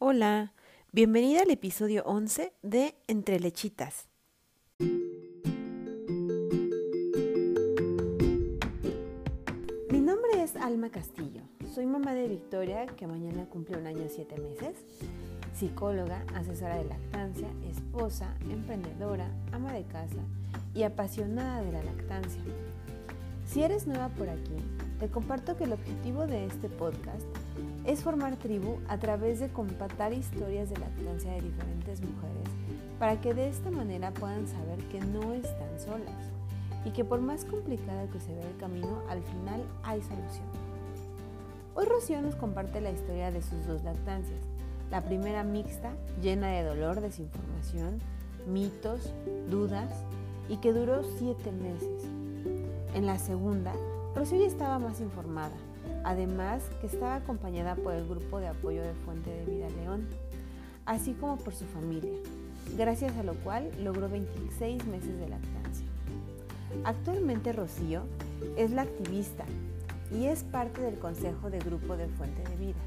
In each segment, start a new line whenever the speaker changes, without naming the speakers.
Hola, bienvenida al episodio 11 de Entre Lechitas. Mi nombre es Alma Castillo. Soy mamá de Victoria, que mañana cumple un año y siete meses, psicóloga, asesora de lactancia, esposa, emprendedora, ama de casa y apasionada de la lactancia. Si eres nueva por aquí, te comparto que el objetivo de este podcast es formar tribu a través de compatar historias de lactancia de diferentes mujeres para que de esta manera puedan saber que no están solas y que por más complicado que se vea el camino, al final hay solución. Hoy Rocío nos comparte la historia de sus dos lactancias. La primera mixta, llena de dolor, desinformación, mitos, dudas y que duró siete meses. En la segunda, Rocío ya estaba más informada, además que estaba acompañada por el grupo de apoyo de Fuente de Vida León, así como por su familia, gracias a lo cual logró 26 meses de lactancia. Actualmente Rocío es la activista y es parte del consejo de grupo de Fuente de Vida,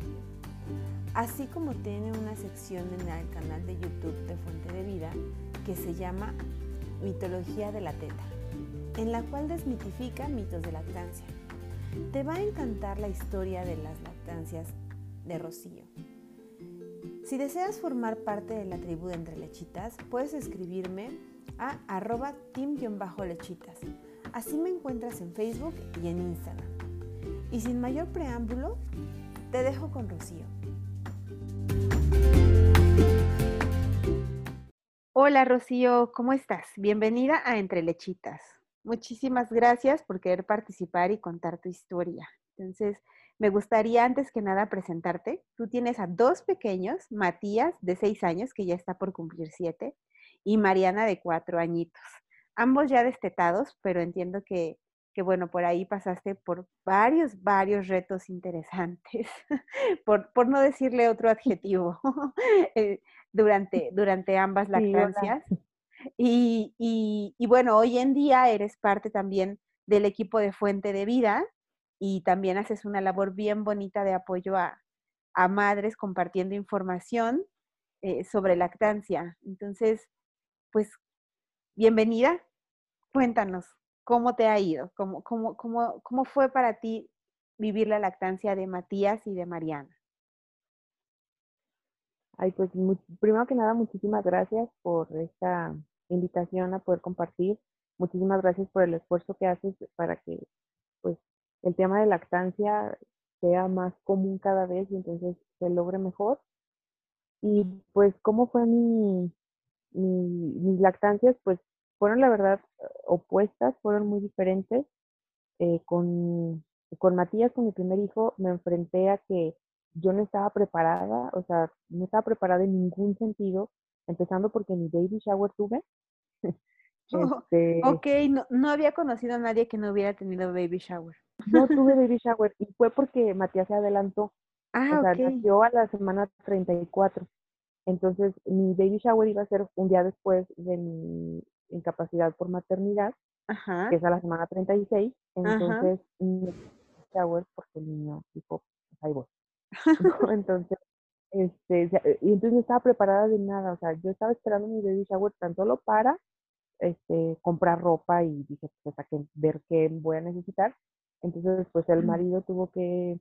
así como tiene una sección en el canal de YouTube de Fuente de Vida que se llama Mitología de la Teta, en la cual desmitifica mitos de lactancia. Te va a encantar la historia de las lactancias de Rocío. Si deseas formar parte de la tribu de Entre Lechitas, puedes escribirme a arroba team-lechitas. Así me encuentras en Facebook y en Instagram. Y sin mayor preámbulo, te dejo con Rocío. Hola Rocío, ¿cómo estás? Bienvenida a Entre Lechitas. Muchísimas gracias por querer participar y contar tu historia. Entonces, me gustaría antes que nada presentarte. Tú tienes a dos pequeños, Matías de seis años, que ya está por cumplir siete, y Mariana de cuatro añitos. Ambos ya destetados, pero entiendo que, que bueno, por ahí pasaste por varios, varios retos interesantes, por, por no decirle otro adjetivo, eh, durante, durante ambas lactancias. Y, bueno, hoy en día eres parte también del equipo de Fuente de Vida y también haces una labor bien bonita de apoyo a, a madres compartiendo información eh, sobre lactancia. Entonces, pues, bienvenida. Cuéntanos, ¿cómo te ha ido? ¿Cómo, cómo, cómo, cómo fue para ti vivir la lactancia de Matías y de Mariana?
Ay, pues primero que nada, muchísimas gracias por esta invitación a poder compartir. Muchísimas gracias por el esfuerzo que haces para que pues el tema de lactancia sea más común cada vez y entonces se logre mejor. Y pues, ¿cómo fue mi, mis lactancias? Pues fueron la verdad opuestas, fueron muy diferentes. Eh, con, con Matías, con mi primer hijo, me enfrenté a que yo no estaba preparada, o sea, no estaba preparada en ningún sentido, empezando porque mi baby shower tuve.
Oh, este, ok, no, no, había conocido a nadie que no hubiera tenido baby shower.
No tuve baby shower y fue porque Matías se adelantó. Ah, o sea, nació a la semana 34. Entonces, mi baby shower iba a ser un día después de mi incapacidad por maternidad, Ajá. que es a la semana 36. Entonces, mi shower porque el niño tipo, pues, ahí voy. entonces, este, y entonces no estaba preparada de nada, o sea, yo estaba esperando mi baby shower tan solo para este, comprar ropa y dije, pues hasta que ver qué voy a necesitar. Entonces, pues el marido tuvo que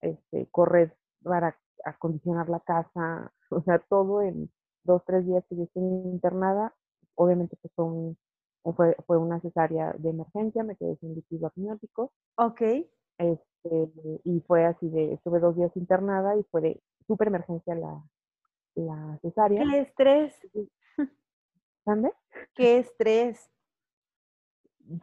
este, correr para acondicionar la casa, o sea, todo en dos, tres días que yo estuve internada. Obviamente, pues fue, un, fue, fue una cesárea de emergencia, me quedé sin líquido amniótico.
Ok.
Este, y fue así de, estuve dos días internada y fue de súper emergencia la, la cesárea.
¡Qué estrés!
¿Dónde?
¡Qué estrés!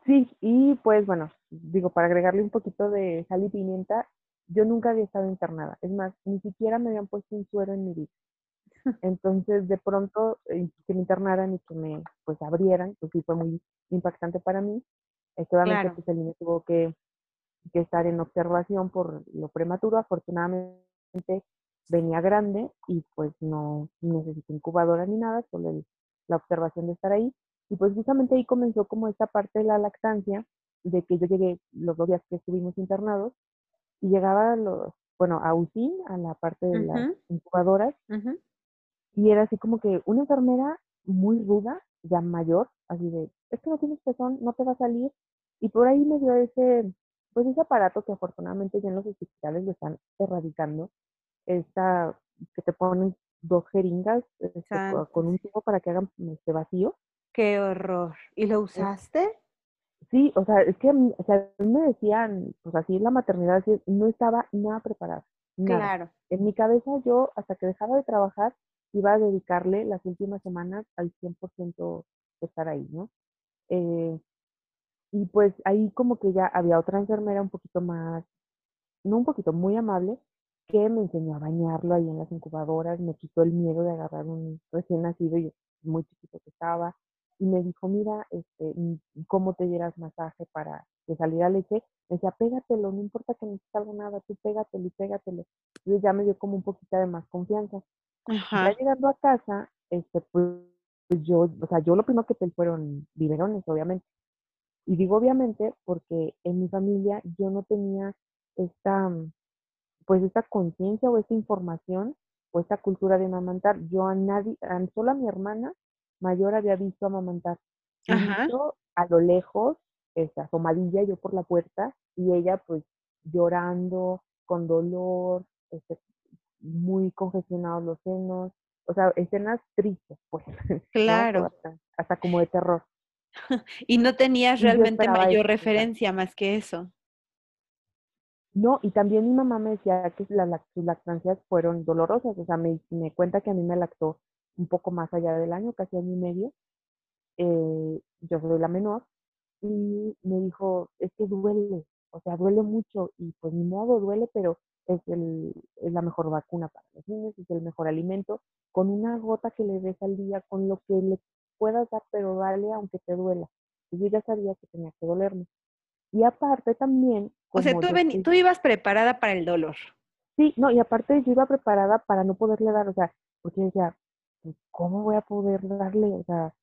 Sí, y pues bueno, digo, para agregarle un poquito de sal y pimienta, yo nunca había estado internada. Es más, ni siquiera me habían puesto un suero en mi vida. Entonces, de pronto, eh, que me internaran y que me, pues, abrieran, pues sí fue muy impactante para mí. Este, obviamente, pues, el niño tuvo que que estar en observación por lo prematuro. Afortunadamente venía grande y pues no necesité incubadora ni nada, solo la observación de estar ahí. Y pues justamente ahí comenzó como esta parte de la lactancia, de que yo llegué los dos días que estuvimos internados y llegaba los, bueno, a UCI, a la parte de las incubadoras, y era así como que una enfermera muy ruda, ya mayor, así de, es que no tienes pezón, no te va a salir, y por ahí me dio ese, pues ese aparato que afortunadamente ya en los hospitales lo están erradicando, esta que te ponen dos jeringas este, con un tubo para que hagan este vacío.
Qué horror. ¿Y lo usaste?
Sí, o sea, es que o sea, me decían, pues así la maternidad, no estaba nada preparada. Claro. En mi cabeza yo, hasta que dejaba de trabajar, iba a dedicarle las últimas semanas al 100% de estar ahí, ¿no? Eh, y pues ahí como que ya había otra enfermera un poquito más, no un poquito, muy amable, que me enseñó a bañarlo ahí en las incubadoras, me quitó el miedo de agarrar un recién nacido y muy chiquito que estaba, y me dijo, mira, este, ¿cómo te dieras masaje para que saliera leche? Me decía, pégatelo, no importa que no te salga nada, tú pégatelo y pégatelo. Entonces ya me dio como un poquito de más confianza. Ya llegando a casa, este, pues, pues yo, o sea, yo lo primero que te fueron biberones, obviamente. Y digo obviamente porque en mi familia yo no tenía esta, pues esta conciencia o esta información o esta cultura de amamantar. Yo a nadie, a, solo a mi hermana mayor había visto amamantar. Visto a lo lejos, esa asomadilla yo por la puerta y ella pues llorando, con dolor, este, muy congestionados los senos, o sea, escenas tristes, pues.
Claro.
Hasta, como de terror.
y no tenías realmente mayor referencia más que eso.
No, y también mi mamá me decía que las, sus lactancias fueron dolorosas, o sea, me, me cuenta que a mí me lactó un poco más allá del año, casi año y medio. Eh, yo soy la menor y me dijo, es que duele, o sea, duele mucho y pues ni modo, duele, pero es, el, es la mejor vacuna para los niños, es el mejor alimento, con una gota que le des al día, con lo que le puedas dar, pero dale aunque te duela. Y yo ya sabía que tenía que dolerme. Y aparte también...
O sea, tú, tú ibas preparada para el dolor.
Sí, no, y aparte yo iba preparada para no poderle dar, o sea, porque decía, pues, ¿cómo voy a poder darle? O sea,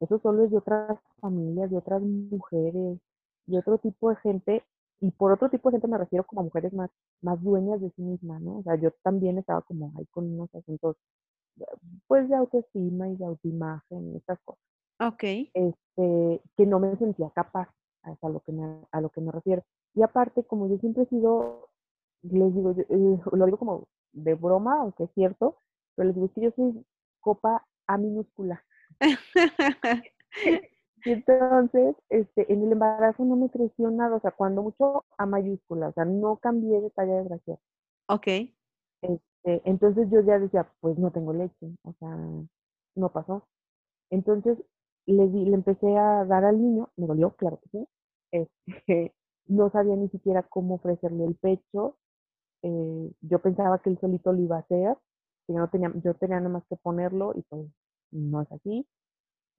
eso solo es de otras familias, de otras mujeres, de otro tipo de gente, y por otro tipo de gente me refiero como a mujeres más, más dueñas de sí mismas, ¿no? O sea, yo también estaba como ahí con unos asuntos, pues, de autoestima y de autoimagen y esas cosas.
Ok.
Este, que no me sentía capaz, a lo que me, a lo que me refiero. Y aparte, como yo siempre he sido, les digo, eh, lo digo como de broma, aunque es cierto, pero les digo que yo soy copa A minúscula. y entonces, este, en el embarazo no me creció nada, o sea, cuando mucho A mayúscula, o sea, no cambié de talla de gracia.
Ok.
Este, entonces yo ya decía, pues no tengo leche, o sea, no pasó. Entonces le, di, le empecé a dar al niño, me dolió, claro que sí. Este, no sabía ni siquiera cómo ofrecerle el pecho. Eh, yo pensaba que él solito lo iba a hacer, yo, no tenía, yo tenía nada más que ponerlo y pues no es así.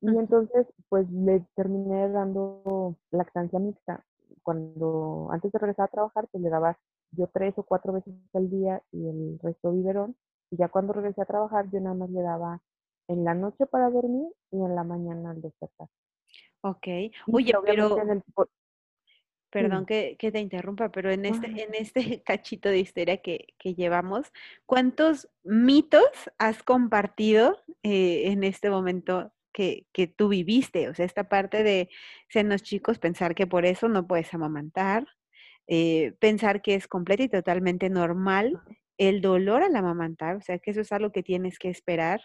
Y entonces, pues le terminé dando lactancia mixta. Cuando, antes de regresar a trabajar, pues le daba yo tres o cuatro veces al día y el resto biberón. Y ya cuando regresé a trabajar, yo nada más le daba en la noche para dormir y en la mañana al despertar.
Ok. Oye, pero... Perdón que, te interrumpa, pero en este, en este cachito de histeria que, llevamos, ¿cuántos mitos has compartido eh, en este momento que, que, tú viviste? O sea, esta parte de los chicos, pensar que por eso no puedes amamantar, eh, pensar que es completo y totalmente normal el dolor al amamantar, o sea, que eso es algo que tienes que esperar,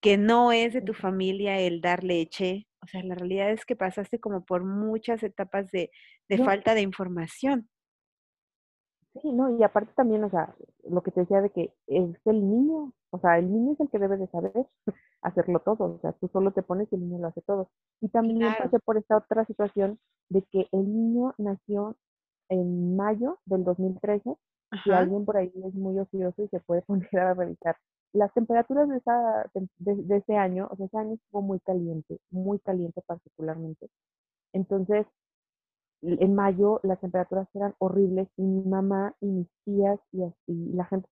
que no es de tu familia el dar leche, o sea, la realidad es que pasaste como por muchas etapas de, falta de información.
Sí, no, y aparte también, o sea, lo que te decía de que es el niño, o sea, el niño es el que debe de saber hacerlo todo, o sea, tú solo te pones y el niño lo hace todo. Y también pasé por esta otra situación de que el niño nació en mayo del 2013, y alguien por ahí es muy ocioso y se puede poner a revisar las temperaturas de, esa, de, ese año, o sea, ese año estuvo muy caliente, muy caliente particularmente. Entonces, en mayo las temperaturas eran horribles y mi mamá y mis tías y así, la gente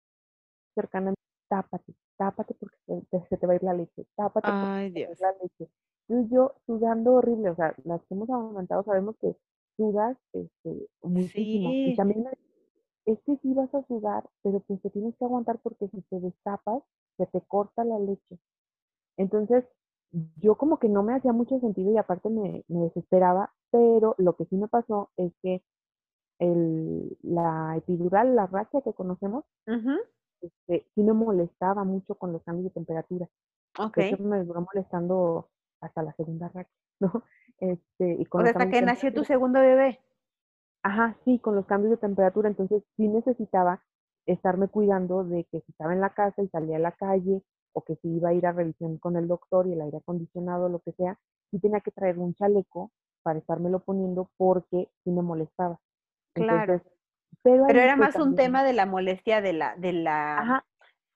cercana, tápate, tápate porque se, te va a ir la leche, tápate
Ay, porque Dios.
la leche. Entonces yo sudando horrible, o sea, las que hemos amamantado sabemos que sudas este, muchísimo. Y también es que sí vas a sudar, pero pues te tienes que aguantar porque si te destapas, se te corta la leche. Entonces, yo como que no me hacía mucho sentido y aparte me, desesperaba, pero lo que sí me pasó es que el, la epidural, la racha que conocemos, este, sí me molestaba mucho con los cambios de temperatura. Ok. Eso me duró molestando hasta la segunda racha, ¿no?
Este, y con hasta que nació tu segundo bebé.
Ajá, sí, con los cambios de temperatura, entonces sí necesitaba estarme cuidando de que si estaba en la casa y salía a la calle o que si iba a ir a revisión con el doctor y el aire acondicionado, lo que sea, sí tenía que traer un chaleco para estármelo poniendo porque sí me molestaba.
Claro. pero, era más un tema de la molestia de la, de la,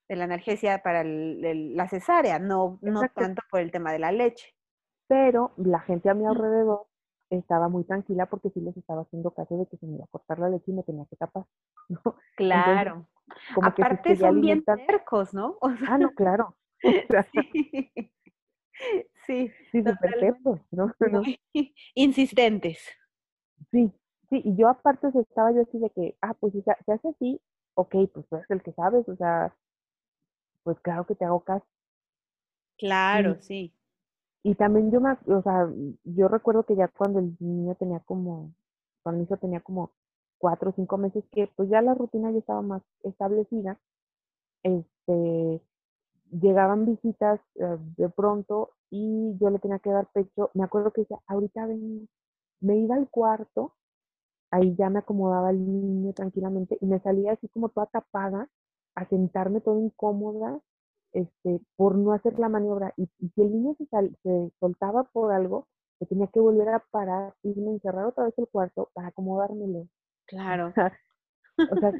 de la analgesia para la cesárea, no, no tanto por el tema de la leche.
Pero la gente a mi alrededor estaba muy tranquila porque sí les estaba haciendo caso de que se me iba a cortar la leche y me tenía que tapar.
Claro. Aparte son bien tercos, ¿no?
ah, no, claro.
sí.
Sí, súper ¿no?
Insistentes.
Sí, sí, y yo aparte estaba yo así de que, ah, pues si se, hace así, ok, pues tú eres el que sabes, o sea, pues claro que te hago caso.
Claro, sí.
Y también yo me, o sea, yo recuerdo que ya cuando el niño tenía como, cuando mi hijo tenía como cuatro o cinco meses, que pues ya la rutina ya estaba más establecida, este, llegaban visitas eh, de pronto y yo le tenía que dar pecho. Me acuerdo que decía, ahorita ven, me iba al cuarto, ahí ya me acomodaba el niño tranquilamente y me salía así como toda tapada, a sentarme toda incómoda este, por no hacer la maniobra. Y, si el niño se, se soltaba por algo, se tenía que volver a parar, y me encerrar otra vez el cuarto para acomodármelo.
Claro.
o sea,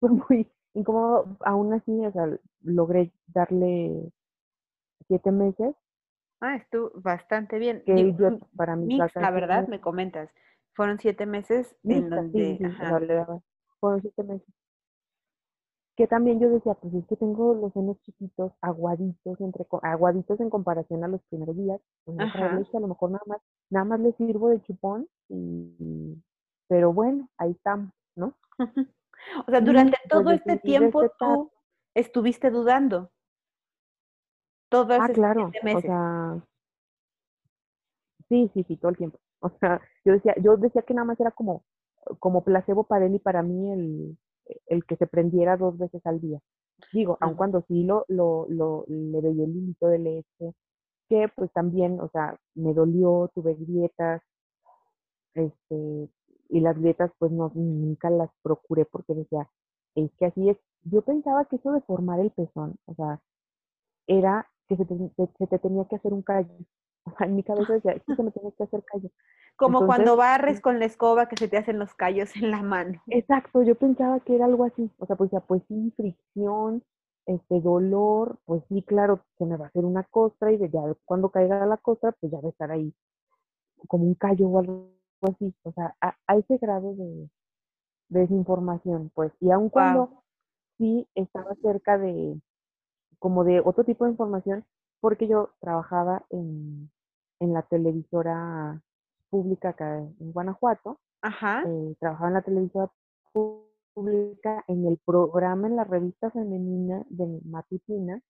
fue muy incómodo. Aún así, o sea, logré darle siete meses.
Ah, estuvo bastante bien.
Que para mí,
la verdad, me comentas. Fueron siete meses en donde...
fueron siete meses que también yo decía, pues es que tengo los senos chiquitos, aguaditos, entre aguaditos en comparación a los primeros días, pues a lo mejor nada más, nada más les sirvo de chupón, y, pero bueno, ahí estamos, ¿no?
o sea, durante todo este tiempo tú estuviste dudando.
Todo ah, claro, o sea, sí, sí, sí, todo el tiempo. O sea, yo decía, yo decía que nada más era como, como placebo para él y para mí el, el que se prendiera dos veces al día. Digo, aun cuando sí lo, lo, lo, le veía el hilito de leche, que pues también, o sea, me dolió, tuve grietas, este, y las grietas pues no, nunca las procuré porque decía, es que así es. Yo pensaba que eso de formar el pezón, o sea, era que se te, se te tenía que hacer un callo. O sea, en mi cabeza decía, que se me tiene que hacer callo.
Como cuando barres con la escoba que se te hacen los callos en la mano.
Exacto, yo pensaba que era algo así. O sea, pues ya, pues sí, fricción, este dolor, pues sí, claro, se me va a hacer una costra y ya cuando caiga la costra, pues ya va a estar ahí como un callo o algo así. O sea, a, ese grado de, desinformación, pues. Y aun cuando sí estaba cerca de, como de otro tipo de información, porque yo trabajaba en, en la televisora pública acá en Guanajuato. Ajá. Eh, trabajaba en la televisión pública, en el programa, en la revista femenina de Matutina.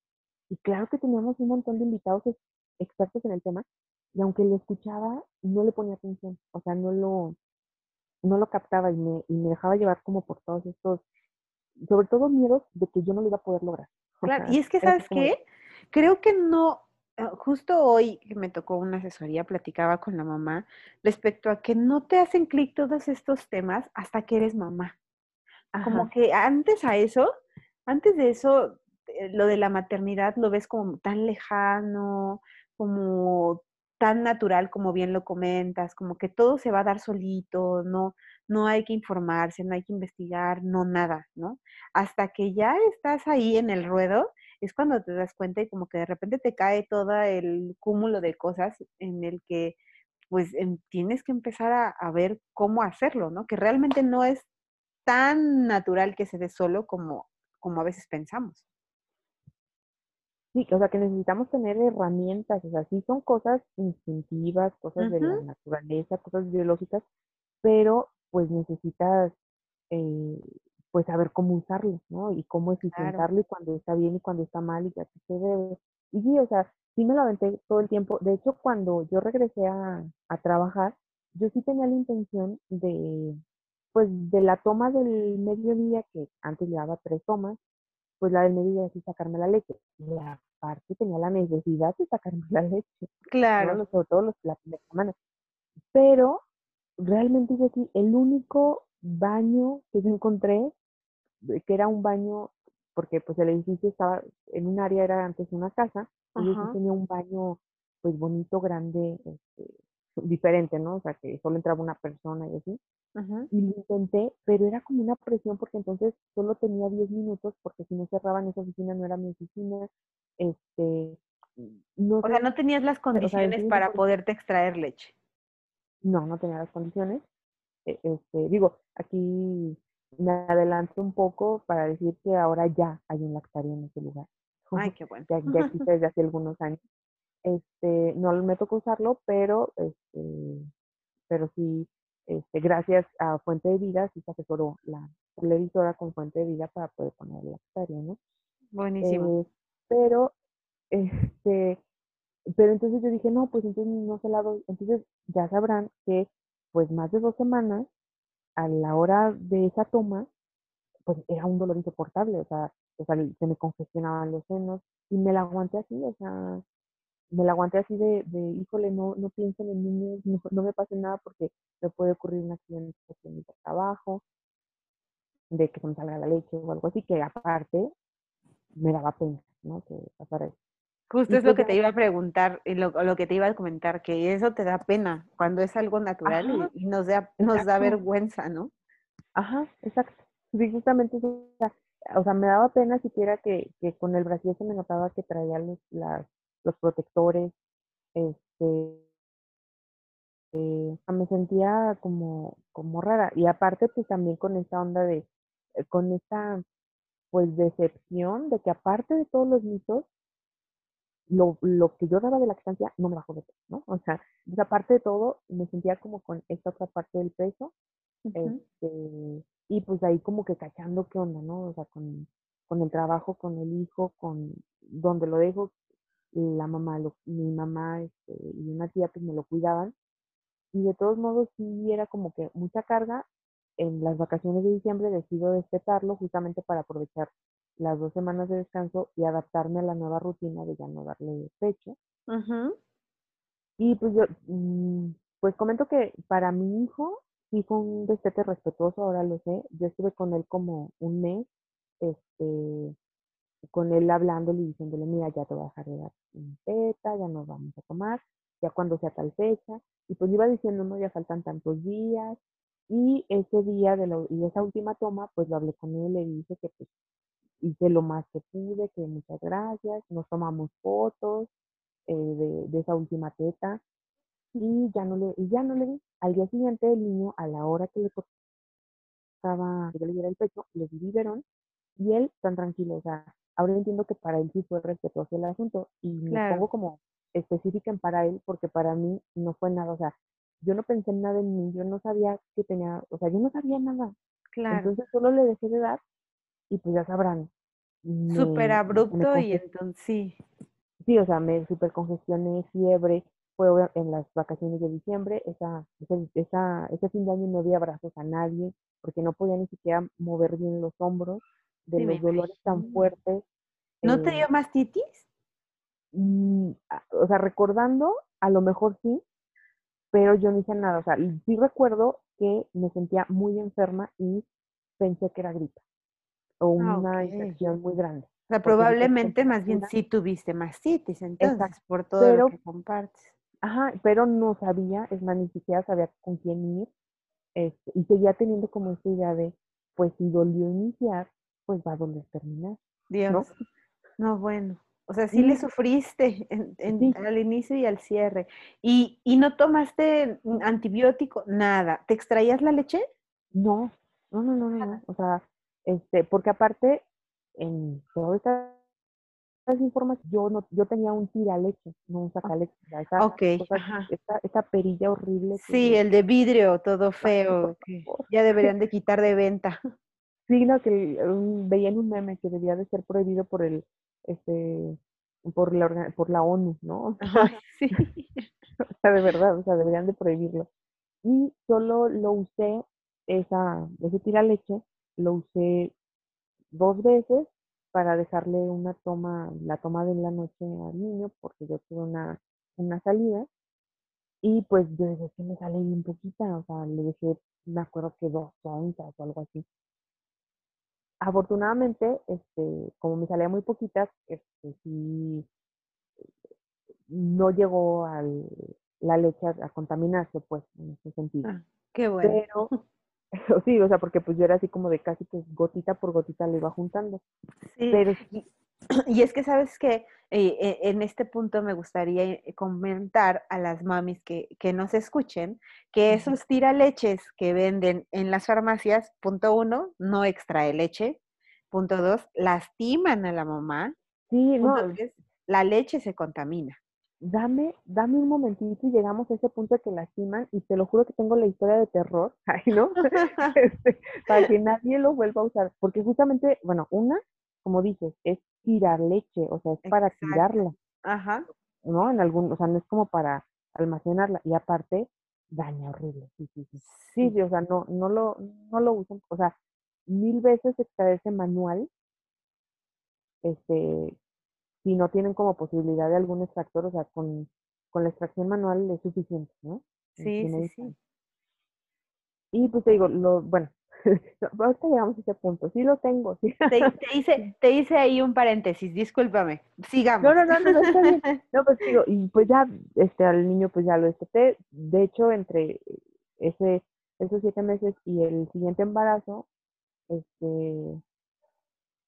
Y claro que teníamos un montón de invitados expertos en el tema. Y aunque lo escuchaba, no le ponía atención. O sea, no lo, no lo captaba y me, y me dejaba llevar como por todos estos, sobre todo miedos de que yo no lo iba a poder lograr.
Claro, y es que, ¿sabes qué? Creo que no, justo hoy que me tocó una asesoría, platicaba con la mamá respecto a que no te hacen clic todos estos temas hasta que eres mamá. Como que antes a eso, antes de eso, eh, lo de la maternidad lo ves como tan lejano, como tan natural como bien lo comentas, como que todo se va a dar solito, no, no hay que informarse, no hay que investigar, no nada, ¿no? Hasta que ya estás ahí en el ruedo es cuando te das cuenta y como que de repente te cae todo el cúmulo de cosas en el que pues tienes que empezar a, ver cómo hacerlo, ¿no? Que realmente no es tan natural que se dé solo como, como a veces pensamos.
Sí, o sea, que necesitamos tener herramientas, o sea, sí son cosas instintivas, cosas de la naturaleza, cosas biológicas, pero pues necesitas eh, pues saber cómo usarlo, ¿no? Y cómo eficientarlo y cuando está bien y cuando está mal y ya se debe. Y sí, o sea, sí me lo aventé todo el tiempo. De hecho, cuando yo regresé a, a trabajar, yo sí tenía la intención de, pues, de la toma del mediodía, que antes le daba tres tomas, pues la del mediodía sí sacarme la leche. Y aparte tenía la necesidad de sacarme la leche.
Claro.
Sobre todo los, la semana. Pero realmente yo sí, el único baño que yo encontré, que era un baño, porque pues el edificio estaba en un área, era antes una casa, y yo tenía un baño pues bonito, grande, este, diferente, ¿no? O sea, que solo entraba una persona y así. Y lo intenté, pero era como una presión porque entonces solo tenía 10 minutos porque si no cerraban esa oficina no era mi oficina. Este,
no o sea, no tenías las condiciones para poderte extraer leche.
No, no tenía las condiciones. E, este, digo, aquí me adelanto un poco para decir que ahora ya hay un lactario en ese lugar.
Ay, qué bueno.
Ya, ya existe desde hace algunos años. Este, no me tocó usarlo, pero, este, pero sí, este, gracias a Fuente de Vida, sí se asesoró la televisora con Fuente de Vida para poder poner el lactario, ¿no?
Buenísimo.
Eh, pero, este, pero entonces yo dije, no, pues entonces no se la doy. Entonces ya sabrán que, pues más de dos semanas, a la hora de esa toma, pues era un dolor insoportable, o sea, o sea, se me congestionaban los senos y me la aguanté así, o sea, me la aguanté así de, de híjole, no, no piensen en niños, no, me pase nada porque me puede ocurrir un accidente en mi trabajo, de que se me salga la leche o algo así, que aparte me daba pena, ¿no? Que pasara eso.
Justo es lo que te iba a preguntar, y lo, lo, que te iba a comentar, que eso te da pena cuando es algo natural y, nos, da, nos da vergüenza, ¿no?
Ajá, exacto. Sí, justamente o sea, me daba pena siquiera que, que con el brasier se me notaba que traía los, las, los protectores, este, eh, me sentía como, como rara. Y aparte, pues también con esta onda de, eh, con esta, pues, decepción de que aparte de todos los mitos, lo, lo que yo daba de lactancia no me bajó de peso, ¿no? O sea, aparte de todo, me sentía como con esta otra parte del peso, este, y pues ahí como que cachando qué onda, ¿no? O sea, con, con el trabajo, con el hijo, con donde lo dejo, la mamá, mi mamá este, y una tía pues me lo cuidaban. Y de todos modos sí era como que mucha carga. En las vacaciones de diciembre decido despetarlo justamente para aprovechar las dos semanas de descanso y adaptarme a la nueva rutina de ya no darle pecho. Y pues yo, mm, pues comento que para mi hijo sí fue un destete respetuoso, ahora lo sé. Yo estuve con él como un mes, este, con él hablándole y diciéndole, mira, ya te voy a dejar de dar un teta, ya nos vamos a tomar, ya cuando sea tal fecha. Y pues iba diciendo, no, ya faltan tantos días. Y ese día de, la, y esa última toma, pues lo hablé con él, le dije que pues hice lo más que pude, que muchas gracias, nos tomamos fotos eh, de, de, esa última teta y ya no le, y ya no le di. Al día siguiente el niño, a la hora que le tocaba que le diera el pecho, le di biberón y él tan tranquilo, o sea, ahora entiendo que para él sí fue respetuoso el asunto y me pongo como específica en para él porque para mí no fue nada, o sea, yo no pensé en nada en mí, yo no sabía que tenía, o sea, yo no sabía nada. Claro. Entonces solo le dejé de dar y pues ya sabrán.
Súper abrupto y entonces sí.
Sí, o sea, me súper congestioné, fiebre, fue en las vacaciones de diciembre, esa, esa, ese fin de año no di abrazos a nadie porque no podía ni siquiera mover bien los hombros de los dolores tan fuertes.
¿No te dio eh, mastitis?
Mm, o sea, recordando, a lo mejor sí, pero yo no hice nada. O sea, sí recuerdo que me sentía muy enferma y pensé que era gripa o ah, una infección muy grande.
O sea, probablemente más bien sí tuviste mastitis, entonces, por todo lo que compartes.
Ajá, pero no sabía, es más, ni siquiera sabía con quién ir. Este, y seguía teniendo como esta idea de, pues si dolió iniciar, pues va a doler terminar.
Dios. ¿no? bueno. O sea, sí, le sufriste en, al inicio y al cierre. ¿Y, ¿Y no tomaste antibiótico? Nada. ¿Te extraías la leche?
No, no, no, no, no. O sea, este, porque aparte, en toda esta información, yo no, yo tenía un leche, no un sacaleche. Esa,
okay,
esta, perilla horrible.
Sí, el de vidrio, todo feo, que ya deberían de quitar de venta.
Sí, no, que veía en un meme que debía de ser prohibido por el, este, por la, por la ONU, ¿no?
sí.
o sea, de verdad, o sea, deberían de prohibirlo. Y solo lo usé, esa, ese leche, lo usé dos veces para dejarle una toma, la toma de la noche al niño, porque yo tuve una, una salida. Y pues yo dije que me sale bien poquita, o sea, le dejé, me acuerdo que dos onzas o algo así. Afortunadamente, este, como me salía muy poquita, este, sí, no llegó al, la leche a, contaminarse, pues, en ese sentido. Ah,
qué bueno.
Pero sí, o sea, porque pues yo era así como de casi que gotita por gotita le iba juntando.
Sí. Pero Y es que sabes que eh, eh, en este punto me gustaría eh, comentar a las mamis que, que nos escuchen que esos tiraleches que venden en las farmacias, punto uno, no extrae leche. Punto dos, lastiman a la mamá.
Sí, no.
la leche se contamina
dame, dame un momentito y llegamos a ese punto de que lastiman y te lo juro que tengo la historia de terror, ¿no? Este, para que nadie lo vuelva a usar, porque justamente, bueno, una, como dices, es tirar leche, o sea, es para tirarla.
Ajá.
¿No? En algún, o sea, no es como para almacenarla y aparte daña horrible. Sí, sí, sí. Sí, o sea, no, no lo, no lo usan, o sea, mil veces extraerse manual, este, si no tienen como posibilidad de algún extractor, o sea, con, la extracción manual es suficiente, ¿no?
Sí, sí, sí.
Y pues te digo, lo, bueno, ahorita llegamos a ese punto, sí lo tengo. Sí.
Te, hice, te hice ahí un paréntesis, discúlpame, sigamos.
No, no, no, no, está bien. No, pues digo, y pues ya, este, al niño pues ya lo desteté, de hecho, entre ese, esos siete meses y el siguiente embarazo, este,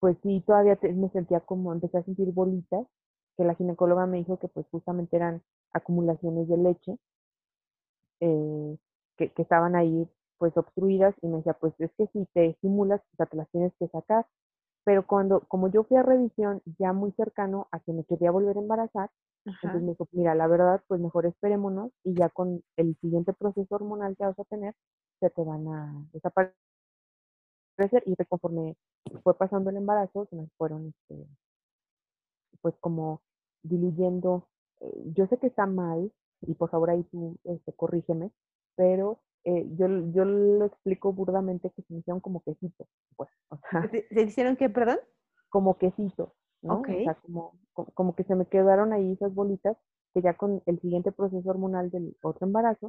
pues sí, todavía me sentía como, empecé a sentir bolitas, que la ginecóloga me dijo que pues justamente eran acumulaciones de leche, eh, que, estaban ahí pues obstruidas y me decía, pues es que si te estimulas, pues te las tienes que sacar. Pero cuando, como yo fui a revisión ya muy cercano a que me quería volver a embarazar, entonces me dijo, mira, la verdad, pues mejor esperémonos y ya con el siguiente proceso hormonal que vas a tener, se te van a desaparecer y conforme fue pasando el embarazo, se me fueron, este, pues como diluyendo. Eh, yo sé que está mal, y por favor ahí tú este, corrígeme, pero eh, yo, yo lo explico burdamente que se me hicieron como quesito, pues, o sea.
¿Se, hicieron qué, perdón?
Como quesito, ¿no? O sea, como, como, que se me quedaron ahí esas bolitas que ya con el siguiente proceso hormonal del otro embarazo,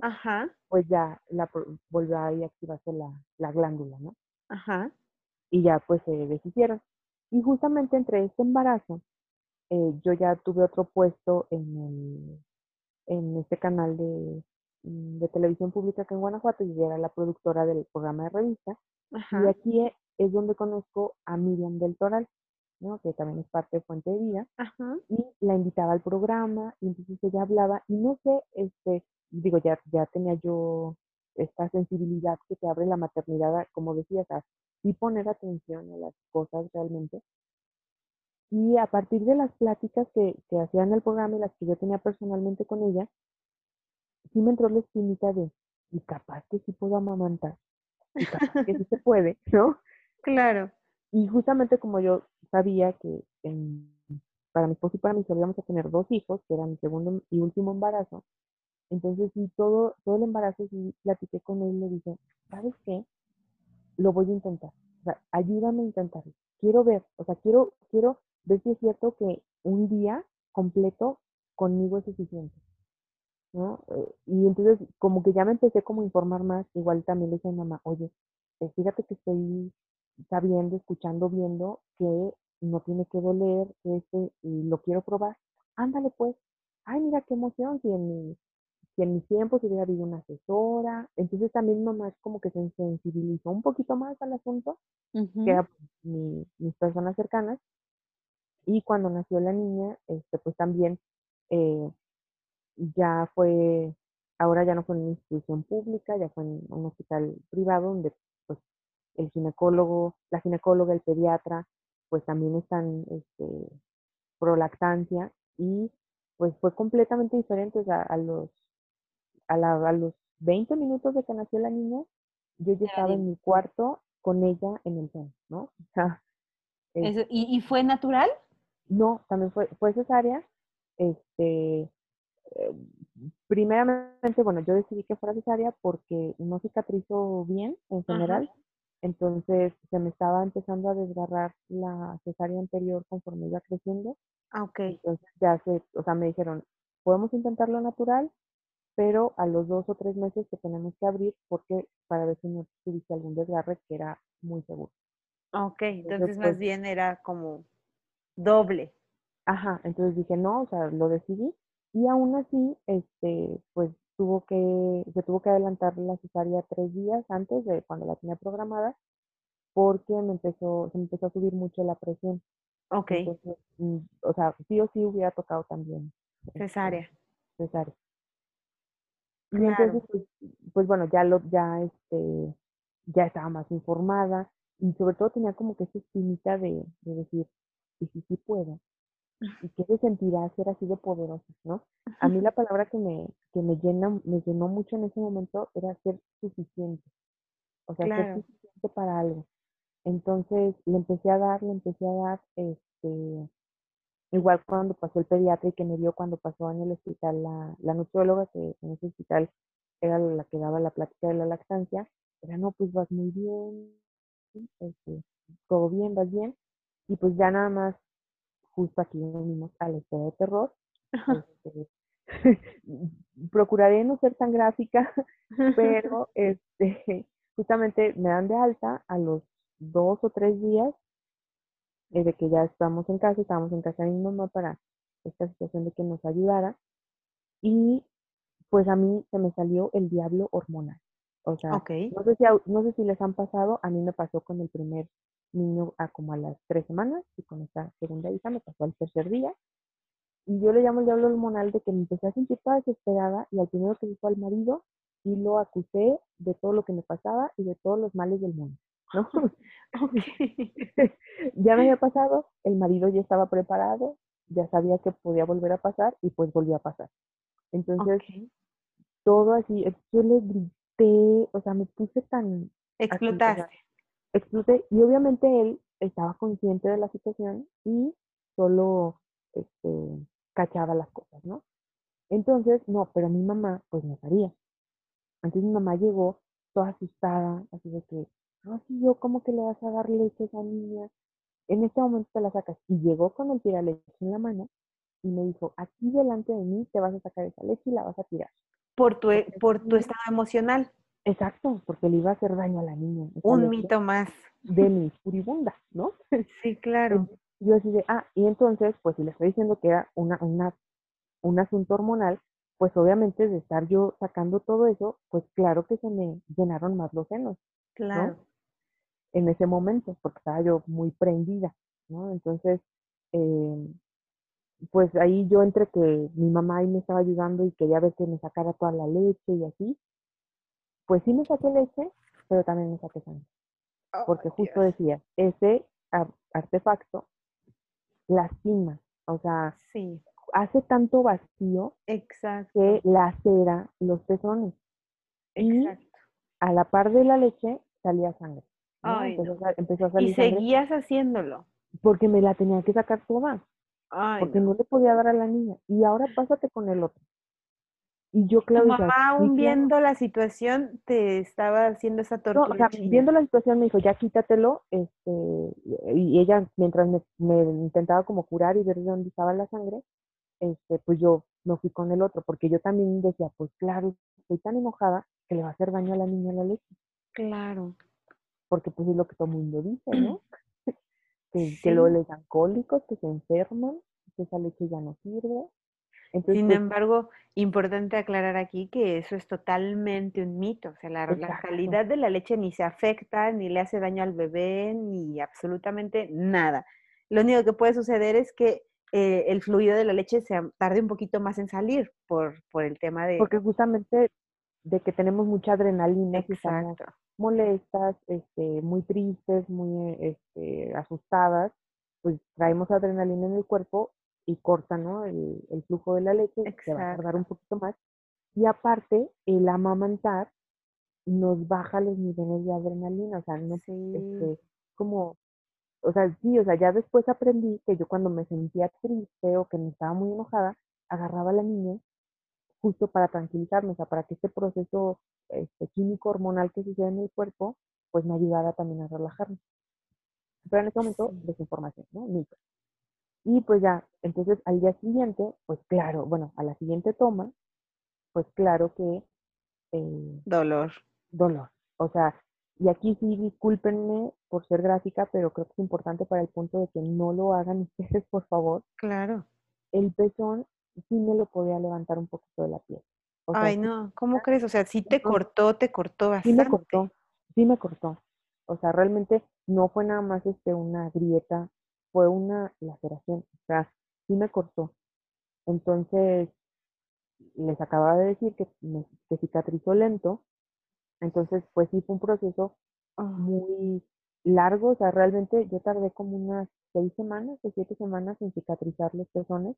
pues ya la, volvió a activarse la, la glándula, ¿no?
Ajá.
Y ya pues se deshicieron. Y justamente entre este embarazo, eh, yo ya tuve otro puesto en, el, en este canal de, mm, de televisión pública acá en Guanajuato y era la productora del programa de revista. Y aquí e, es donde conozco a Miriam del Toral, ¿no? que también es parte de Fuente de Vida. Y la invitaba al programa y entonces ella hablaba y no sé, este, digo, ya, ya tenía yo esta sensibilidad que te abre la maternidad, como decías, y poner atención a las cosas realmente. Y a partir de las pláticas que, que hacían el programa y las que yo tenía personalmente con ella, sí me entró la espinita de, y capaz que sí puedo amamantar, y capaz que sí se puede, ¿no?
Claro.
Y justamente como yo sabía que para mi esposo y para mí solíamos a tener dos hijos, que era mi segundo y último embarazo, entonces sí, todo, todo el embarazo sí platiqué con él le dije, ¿sabes qué? lo voy a intentar. O sea, ayúdame a intentarlo. Quiero ver, o sea, quiero, quiero ver si es cierto que un día completo conmigo es suficiente. ¿no? Eh, y entonces, como que ya me empecé como a informar más, igual también le dije a mi mamá, oye, eh, fíjate que estoy sabiendo, escuchando, viendo que no tiene que doler, que este, y lo quiero probar. Ándale pues. Ay, mira qué emoción, si en mi que en mis tiempos hubiera habido una asesora. Entonces también mamá es como que se sensibilizó un poquito más al asunto, que eran mis personas cercanas. Y cuando nació la niña, este, pues también eh, ya fue, ahora ya no fue en una institución pública, ya fue en un hospital privado donde pues el ginecólogo, la ginecóloga, el pediatra, pues también están este, prolactancia y pues fue completamente diferente, a los, a, la, a los 20 minutos de que nació la niña, yo ya estaba en mi cuarto con ella en el seno, ¿no? O sea,
¿y, ¿Y, fue natural?
No, también fue, fue cesárea. Este, eh, primeramente, bueno, yo decidí que fuera cesárea porque no cicatrizó bien en general. Entonces se me estaba empezando a desgarrar la cesárea anterior conforme iba creciendo.
Ah, ok.
Entonces ya se, o sea, me dijeron, podemos intentarlo natural, pero a los dos o tres meses que tenemos que abrir porque para ver si no tuviste algún desgarre que era muy seguro.
Ok, entonces, más pues bien era como doble.
Ajá, entonces dije, no, o sea, lo decidí. Y aún así, este, pues tuvo que, se tuvo que adelantar la cesárea tres días antes de cuando la tenía programada, porque me empezó, se me empezó a subir mucho la presión.
Ok.
Entonces, mm, o sea, sí o sí hubiera tocado también.
Este, cesárea.
cesárea. Y entonces, pues, pues, bueno, ya lo, ya este, ya estaba más informada y sobre todo tenía como que esa espinita de, de decir, y si sí puedo, y qué se sentirá ser así de poderoso, ¿no? A mí la palabra que me, que me llena, me llenó mucho en ese momento era ser suficiente. O sea, ser suficiente para algo. Entonces le empecé a dar, le empecé a dar, este, igual cuando pasó el pediatra y que me vio cuando pasó en el hospital la, la nutrióloga, que en ese hospital era la que daba la plática de la lactancia, era, no, pues vas muy bien, este, todo bien, vas bien, y pues ya nada más, justo aquí venimos a la historia de terror, este, procuraré no ser tan gráfica, pero este, justamente me dan de alta a los dos o tres días de que ya estamos en casa, estábamos en casa de mi mamá para esta situación de que nos ayudara. Y pues a mí se me salió el diablo hormonal. O sea, no, sé si, no sé si les han pasado, a mí me pasó con el primer niño a como a las tres semanas y con esta segunda hija me pasó al tercer día. Y yo le llamo el diablo hormonal de que me empecé a sentir toda desesperada y al primero que dijo al marido y lo acusé de todo lo que me pasaba y de todos los males del mundo. ¿No? ya me había pasado, el marido ya estaba preparado, ya sabía que podía volver a pasar y pues volvió a pasar. Entonces, todo así, yo le grité, o sea, me puse tan...
Explotaste.
exploté y obviamente él estaba consciente de la situación y solo este, cachaba las cosas, ¿no? Entonces, no, pero mi mamá pues no sabía. Entonces mi mamá llegó toda asustada, así de que, no, si yo, ¿cómo que le vas a dar leche a esa niña? En este momento te la sacas. Y llegó con el leche en la mano y me dijo, aquí delante de mí te vas a sacar esa leche y la vas a tirar.
Por tu, e, por tu estado emocional.
Exacto, porque le iba a hacer daño a la niña.
Un mito más.
De mi furibunda, ¿no?
Sí, claro.
Yo así de, ah, y entonces, pues si le estoy diciendo que era una, una, un asunto hormonal, pues obviamente de estar yo sacando todo eso, pues claro que se me llenaron más los senos. Claro en ese momento, porque estaba yo muy prendida, ¿no? Entonces, eh, pues ahí yo entre que mi mamá ahí me estaba ayudando y quería ver que me sacara toda la leche y así, pues sí me saqué leche, pero también me saqué sangre. porque justo decía, ese artefacto lastima, o sea,
sí.
hace tanto vacío
Exacto.
que lacera los pezones. Exacto. Y a la par de la leche salía sangre
empezó, a, salir. Y seguías haciéndolo.
Porque me la tenía que sacar toda. porque no. le podía dar a la niña. Y ahora pásate con el otro. Y yo, claro.
Tu mamá, aún viendo la situación, te estaba haciendo esa tortura.
viendo la situación, me dijo, ya quítatelo. Este, y ella, mientras me, me, intentaba como curar y ver dónde estaba la sangre, este, pues yo me fui con el otro, porque yo también decía, pues claro, estoy tan enojada que le va a hacer daño a la niña la leche.
Claro
porque pues es lo que todo el mundo dice, ¿no? que, que luego les dan cólicos, que se enferman, que esa leche ya no sirve.
Sin pues embargo, importante aclarar aquí que eso es totalmente un mito, o sea, la, calidad de la leche ni se afecta, ni le hace daño al bebé, ni absolutamente nada. Lo único que puede suceder es que eh, el fluido de la leche se tarde un poquito más en salir por, por el tema de...
Porque justamente de que tenemos mucha adrenalina, Exacto molestas, este, muy tristes, muy este, asustadas, pues traemos adrenalina en el cuerpo y corta, ¿no? El, flujo de la leche, se va a tardar un poquito más. Y aparte, el amamantar nos baja los niveles de adrenalina, o sea, no este, como, o sea, sí, o sea, ya después aprendí que yo cuando me sentía triste o que me estaba muy enojada, agarraba a la niña justo para tranquilizarme, o sea, para que este proceso este, químico hormonal que sucede en el cuerpo, pues me ayudara también a relajarme. Pero en ese momento, desinformación, ¿no? Y pues ya, entonces al día siguiente, pues claro, bueno, a la siguiente toma, pues claro que...
Eh, dolor.
Dolor. O sea, y aquí sí discúlpenme por ser gráfica, pero creo que es importante para el punto de que no lo hagan ustedes, por favor.
Claro.
El pezón sí me lo podía levantar un poquito de la piel.
Ay, no, ¿cómo crees? O sea, sí te cortó, te cortó bastante.
Sí me cortó, sí me cortó. O sea, realmente no fue nada más este una grieta, fue una laceración. O sea, sí me cortó. Entonces, les acababa de decir que, que cicatrizó lento. Entonces, pues sí fue un proceso ah. muy largo. O sea, realmente yo tardé como unas seis semanas o siete semanas en cicatrizar los pezones.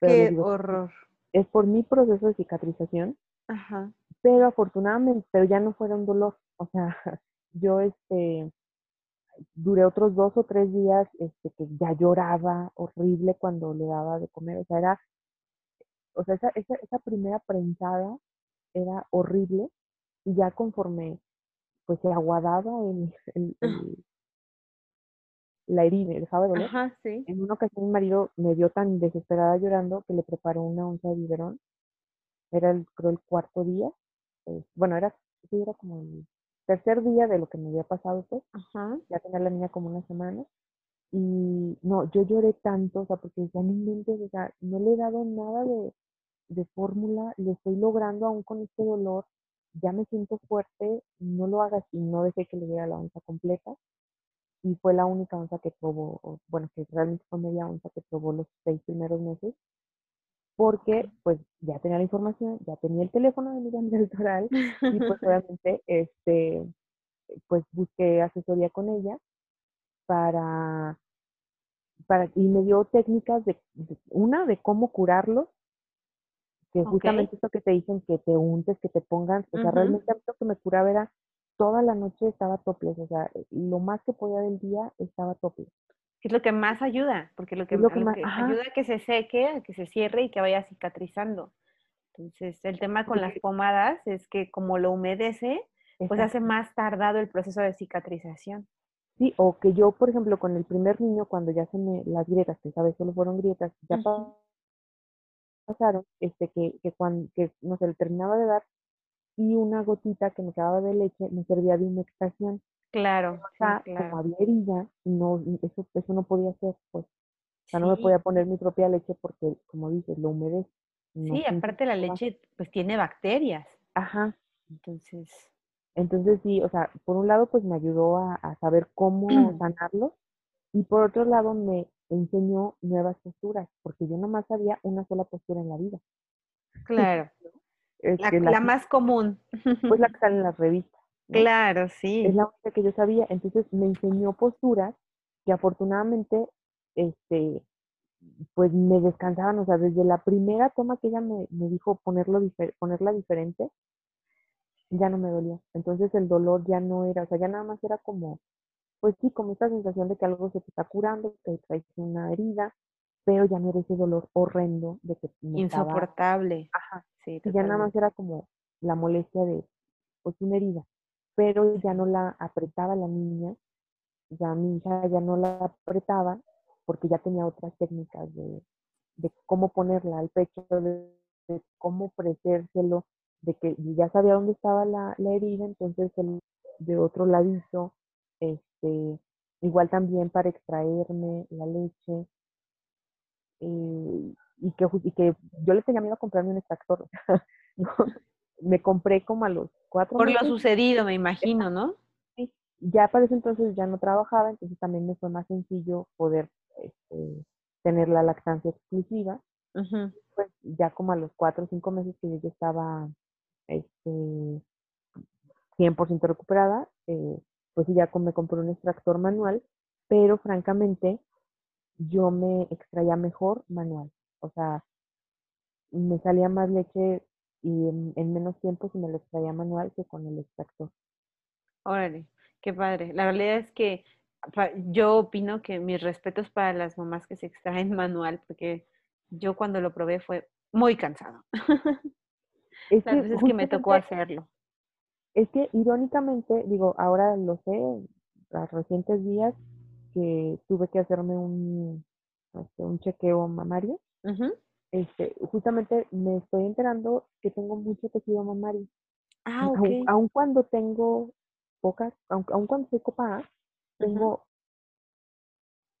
Qué horror.
Es por mi proceso de cicatrización. Ajá. Pero afortunadamente, pero ya no fuera un dolor. O sea, yo este duré otros dos o tres días este, que ya lloraba horrible cuando le daba de comer. O sea, era, o sea, esa, esa, esa primera prensada era horrible y ya conforme pues se aguadaba el, el, la herida, dejaba de doler.
Ajá, sí.
En una ocasión mi marido me vio tan desesperada llorando que le preparó una onza de biberón. Era el, creo el cuarto día. Eh, bueno, era, sí, era como el tercer día de lo que me había pasado, pues. Ajá. Ya tenía la niña como una semana. Y no, yo lloré tanto, o sea, porque ya no o sea, no le he dado nada de, de fórmula, le estoy logrando aún con este dolor, ya me siento fuerte, no lo hagas y no dejé que le diera la onza completa y fue la única onza que probó, bueno, que realmente fue media onza que probó los seis primeros meses, porque pues ya tenía la información, ya tenía el teléfono de mi electoral y pues obviamente este, pues busqué asesoría con ella para, para y me dio técnicas de, una de cómo curarlos que justamente esto que te dicen que te untes, que te pongan, o sea, realmente lo que me curaba era toda la noche estaba topless, o sea, lo más que podía del día estaba topless.
Es lo que más ayuda, porque lo que, lo que, ayuda a que se seque, a que se cierre y que vaya cicatrizando. Entonces, el tema con las pomadas es que como lo humedece, pues hace más tardado el proceso de cicatrización.
Sí, o que yo, por ejemplo, con el primer niño, cuando ya se me, las grietas, que esa vez solo fueron grietas, ya pasaron, este, que, que cuando, que no sé, terminaba de dar, y una gotita que me quedaba de leche me servía de humectación.
Claro,
claro. Como había herida, no, eso, eso no podía ser, pues. O sea, no me podía poner mi propia leche porque, como dices, lo humedece.
sí, aparte la leche, pues tiene bacterias.
Ajá.
Entonces.
Entonces sí, o sea, por un lado, pues me ayudó a, a saber cómo sanarlo y por otro lado me enseñó nuevas posturas, porque yo nomás sabía una sola postura en la vida.
Claro. La, más común.
Pues la que sale en las revistas.
Claro, sí.
Es la única que yo sabía. Entonces me enseñó posturas que afortunadamente, este, pues me descansaban. O sea, desde la primera toma que ella me, me dijo ponerlo ponerla diferente, ya no me dolía. Entonces el dolor ya no era, o sea, ya nada más era como, pues sí, como esta sensación de que algo se te está curando, que traes una herida, pero ya no era ese dolor horrendo de que
me insoportable.
Ajá. Sí, y ya nada más era como la molestia de pues una herida, pero ya no la apretaba la niña, ya mi hija ya no la apretaba porque ya tenía otras técnicas de, de cómo ponerla al pecho, de, cómo ofrecérselo, de que ya sabía dónde estaba la, la herida, entonces el, de otro ladito, este, igual también para extraerme la leche, eh, y, que, y que yo le tenía miedo a comprarme un extractor. me compré como a los cuatro
Por lo sucedido, me imagino, ¿no?
Sí, ya para ese entonces ya no trabajaba, entonces también me fue más sencillo poder este, tener la lactancia exclusiva. Pues ya como a los cuatro o cinco meses que yo ya estaba este, 100% recuperada, eh, pues ya me compré un extractor manual, pero francamente yo me extraía mejor manual. O sea, me salía más leche y en, menos tiempo si me lo extraía manual que con el extractor.
Órale, qué padre. La realidad es que yo opino que mis respetos para las mamás que se extraen manual, porque yo cuando lo probé fue muy cansado. Es Las veces que me tocó hacerlo.
Es que irónicamente, digo, ahora lo sé, a recientes días que tuve que hacerme un, este, un chequeo mamario, este, justamente me estoy enterando que tengo mucho tejido mamario. Ah, ok. Aun, cuando tengo pocas, aun, cuando soy copa tengo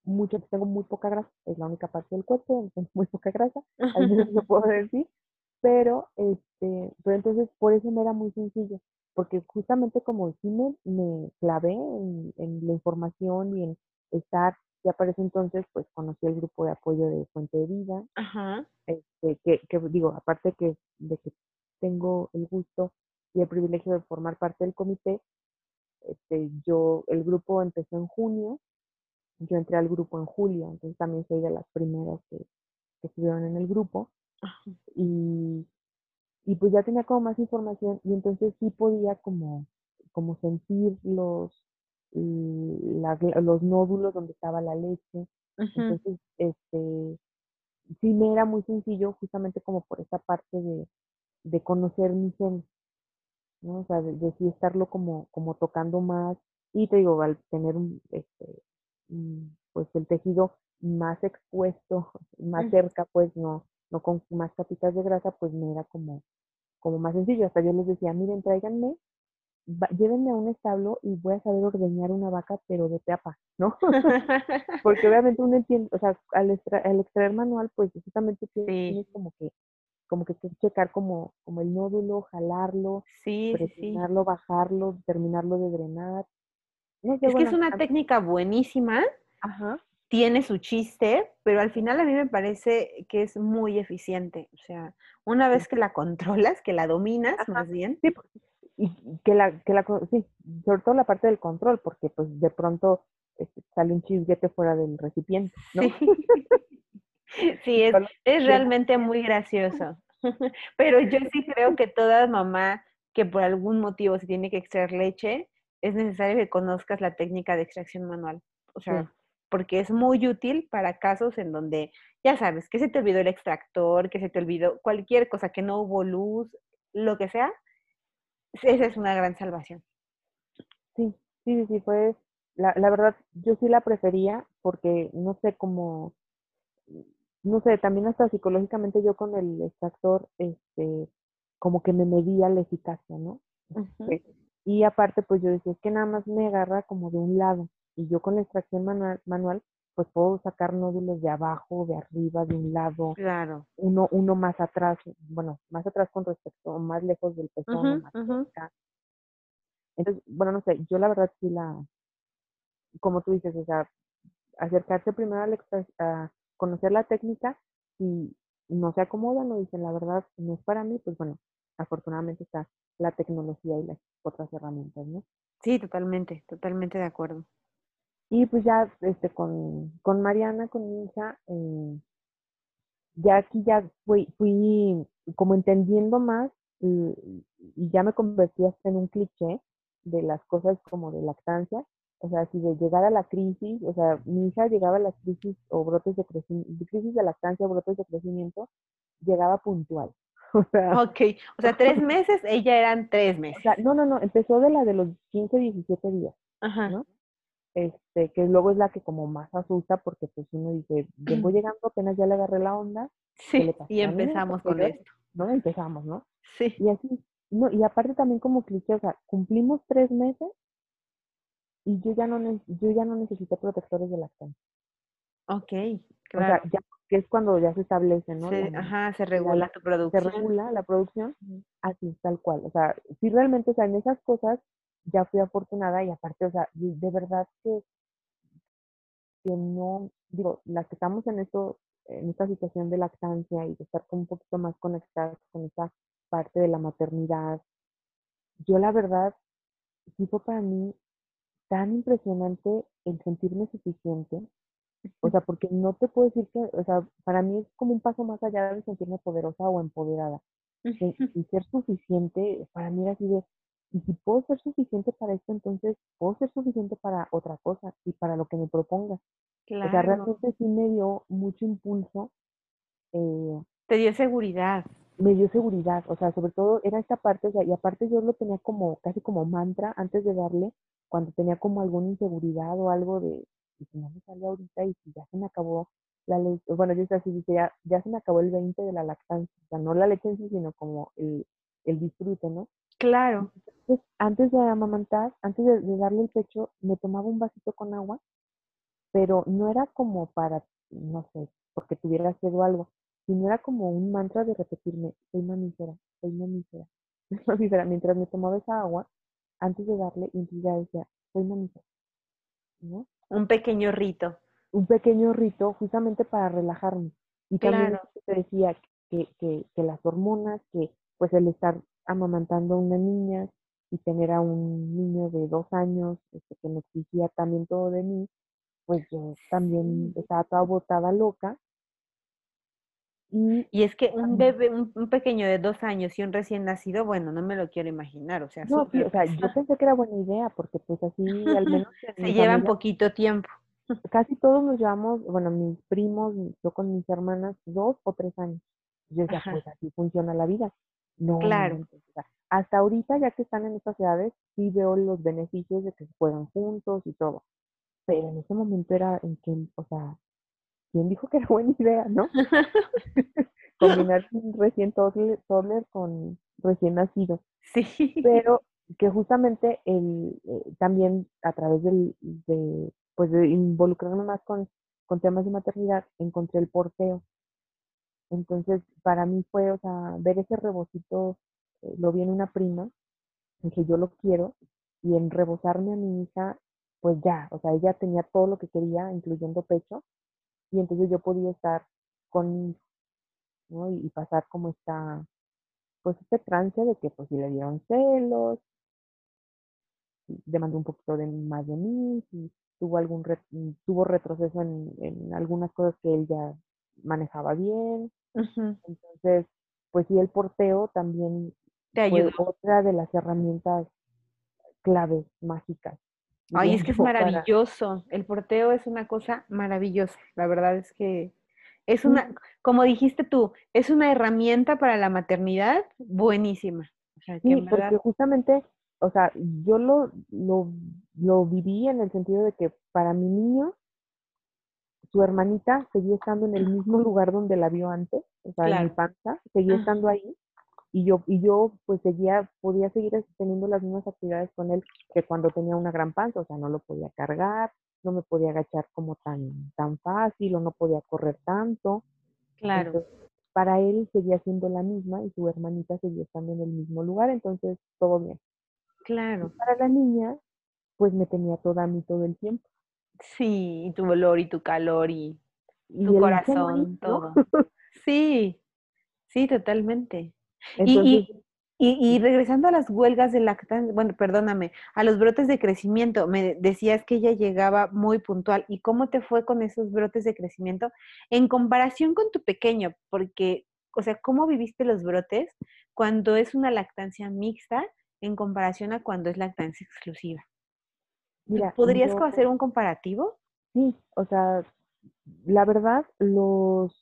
mucho, tengo muy poca grasa, es la única parte del cuerpo donde tengo muy poca grasa, al menos lo puedo decir, pero este, pero entonces por eso me era muy sencillo, porque justamente como sí me, me clavé en, en, la información y en estar, ya para ese entonces pues conocí el grupo de apoyo de Fuente de Vida, Este, que, que digo, aparte que, de que tengo el gusto y el privilegio de formar parte del comité, este, yo, el grupo empezó en junio, yo entré al grupo en julio, entonces también soy de las primeras que, que estuvieron en el grupo. Y, y pues ya tenía como más información y entonces sí podía como, como sentir los, los nódulos donde estaba la leche. Entonces, este, sí me era muy sencillo justamente como por esa parte de, de conocer mi gen, ¿no? O sea, de, de, sí estarlo como, como tocando más. Y te digo, al tener este, pues el tejido más expuesto, más cerca, pues no, no con más capitas de grasa, pues me era como, como más sencillo. Hasta yo les decía, miren, tráiganme, llévenme a un establo y voy a saber ordeñar una vaca, pero de peapa, ¿no? Porque obviamente uno entiende, o sea, al, extraer manual, pues justamente tienes como que como que checar como, como el nódulo, jalarlo, presionarlo, bajarlo, terminarlo de drenar.
es que es una técnica buenísima. Ajá tiene su chiste, pero al final a mí me parece que es muy eficiente. O sea, una vez que la controlas, que la dominas más bien.
Sí, y que la, que la, sí, sobre todo la parte del control, porque pues de pronto este, sale un chisguete fuera del recipiente, ¿no?
Sí, sí es, es realmente muy gracioso. Pero yo sí creo que toda mamá que por algún motivo se tiene que extraer leche, es necesario que conozcas la técnica de extracción manual. O sea, porque es muy útil para casos en donde, ya sabes, que se te olvidó el extractor, que se te olvidó cualquier cosa, que no hubo luz, lo que sea, esa es una gran salvación.
Sí, sí, sí, fue, la, la verdad, yo sí la prefería porque no sé cómo, no sé, también hasta psicológicamente yo con el extractor, este, como que me medía la eficacia, ¿no? Este, y aparte, pues yo decía, es que nada más me agarra como de un lado y yo con la extracción manual, manual pues puedo sacar nódulos de abajo, de arriba, de un lado,
claro.
uno, uno más atrás, bueno, más atrás con respecto, más lejos del pezón, más Entonces, bueno, no sé, yo la verdad sí la, como tú dices, o sea, acercarse primero a, a conocer la técnica y no se acomodan no dicen la verdad no es para mí, pues bueno, afortunadamente está la tecnología y las otras herramientas, ¿no?
Sí, totalmente, totalmente de acuerdo.
Y pues ya este, con, con Mariana, con mi hija, eh, ya aquí ya fui, fui como entendiendo más y, ya me convertí hasta en un cliché de las cosas como de lactancia. O sea, si de llegar a la crisis, o sea, mi hija llegaba a las crisis o brotes de crecimiento, crisis de lactancia o brotes de crecimiento, llegaba puntual.
O sea, ok, o sea, tres meses, ella eran tres meses. O sea,
no, no, no, empezó de la de los 15, 17 días. Ajá. ¿no? Este, que luego es la que como más asusta porque pues uno dice, vengo llegando, apenas ya le agarré la onda.
Sí, y empezamos con esto.
¿No? Empezamos, ¿no?
Sí.
Y así, no, y aparte también como cliché, o sea, cumplimos tres meses y yo ya no, yo ya no necesité protectores de lactancia.
Ok,
claro. O sea, ya, que es cuando ya se establece, ¿no?
ajá, se regula tu producción.
Se regula la producción, así, tal cual. O sea, si realmente, o sea, en esas cosas ya fui afortunada y aparte, o sea, de verdad que, que no, digo, las que estamos en esto, en esta situación de lactancia y de estar un poquito más conectadas con esa parte de la maternidad, yo la verdad, sí fue para mí tan impresionante el sentirme suficiente, O sea, porque no te puedo decir que, o sea, para mí es como un paso más allá de sentirme poderosa o empoderada. Y, ser suficiente, para mí era así de, y si puedo ser suficiente para esto, entonces puedo ser suficiente para otra cosa y para lo que me proponga. Claro. O sea, realmente sí me dio mucho impulso.
Eh, Te dio seguridad.
Me dio seguridad, o sea, sobre todo era esta parte, o sea, y aparte yo lo tenía como, casi como mantra antes de darle, cuando tenía como alguna inseguridad o algo de, y si no me sale ahorita y si ya se me acabó la leche, bueno, yo así dice, ya, ya se me acabó el 20 de la lactancia, o sea, no la leche en sí, sino como el, el disfrute, ¿no?
Claro.
Entonces, antes de amamantar, antes de, darle el pecho, me tomaba un vasito con agua, pero no era como para, no sé, porque tuviera sed o algo, sino era como un mantra de repetirme, soy mamífera, soy mamífera, soy mamífera, mientras me tomaba esa agua, antes de darle, y ya decía, soy mamífera, ¿no?
Un pequeño rito.
Un pequeño rito justamente para relajarme. Y también te decía que, que, que las hormonas, que pues el estar amamantando a una niña y tener a un niño de dos años este, que me exigía también todo de mí, pues yo también estaba toda botada loca.
Y, y es que un bebé, un, pequeño de dos años y un recién nacido, bueno, no me lo quiero imaginar, o sea,
no, o sea, yo pensé que era buena idea, porque pues así al menos...
Se llevan poquito tiempo.
Casi todos nos llevamos, bueno, mis primos, yo con mis hermanas, dos o tres años. Yo decía, pues así funciona la vida. No, claro. hasta ahorita, ya que están en estas edades, sí veo los beneficios de que se juegan juntos y todo. Pero en ese momento era en que, o sea, ¿quién dijo que era buena idea, no? Combinar recién toddler, con recién nacido.
Sí.
Pero que justamente el, eh, también a través del, de, pues de involucrarme más con, con temas de maternidad, encontré el porteo. Entonces, para mí fue, o sea, ver ese rebocito, eh, lo vi en una prima, que yo lo quiero, y en rebosarme a mi hija, pues ya, o sea, ella tenía todo lo que quería, incluyendo pecho, y entonces yo podía estar con ¿no? Y, pasar como esta, pues este trance de que pues si le dieron celos, demandó un poquito de más de mí, si tuvo algún tuvo retroceso en, en algunas cosas que él ya manejaba bien, entonces, pues sí, el porteo también
Te
fue otra de las herramientas claves, mágicas.
Ay, es que es maravilloso. El porteo es una cosa maravillosa. La verdad es que es una, como dijiste tú, es una herramienta para la maternidad buenísima.
sí, porque justamente, o sea, yo lo, lo, lo viví en el sentido de que para mi niño su hermanita seguía estando en el mismo lugar donde la vio antes, o sea, en mi panza, seguía estando ahí y yo y yo pues seguía podía seguir teniendo las mismas actividades con él que cuando tenía una gran panza, o sea, no lo podía cargar, no me podía agachar como tan tan fácil o no podía correr tanto.
Claro.
para él seguía siendo la misma y su hermanita seguía estando en el mismo lugar, entonces todo bien.
Claro.
para la niña, pues me tenía toda a mí todo el tiempo.
Sí, y tu olor y tu calor y, tu corazón, todo. Sí, sí, totalmente. y, y, regresando a las huelgas de lactancia, bueno, perdóname, a los brotes de crecimiento, me decías que ella llegaba muy puntual. ¿Y cómo te fue con esos brotes de crecimiento en comparación con tu pequeño? Porque, o sea, ¿cómo viviste los brotes cuando es una lactancia mixta en comparación a cuando es lactancia exclusiva? ¿Podrías hacer un comparativo?
Sí, o sea, la verdad, los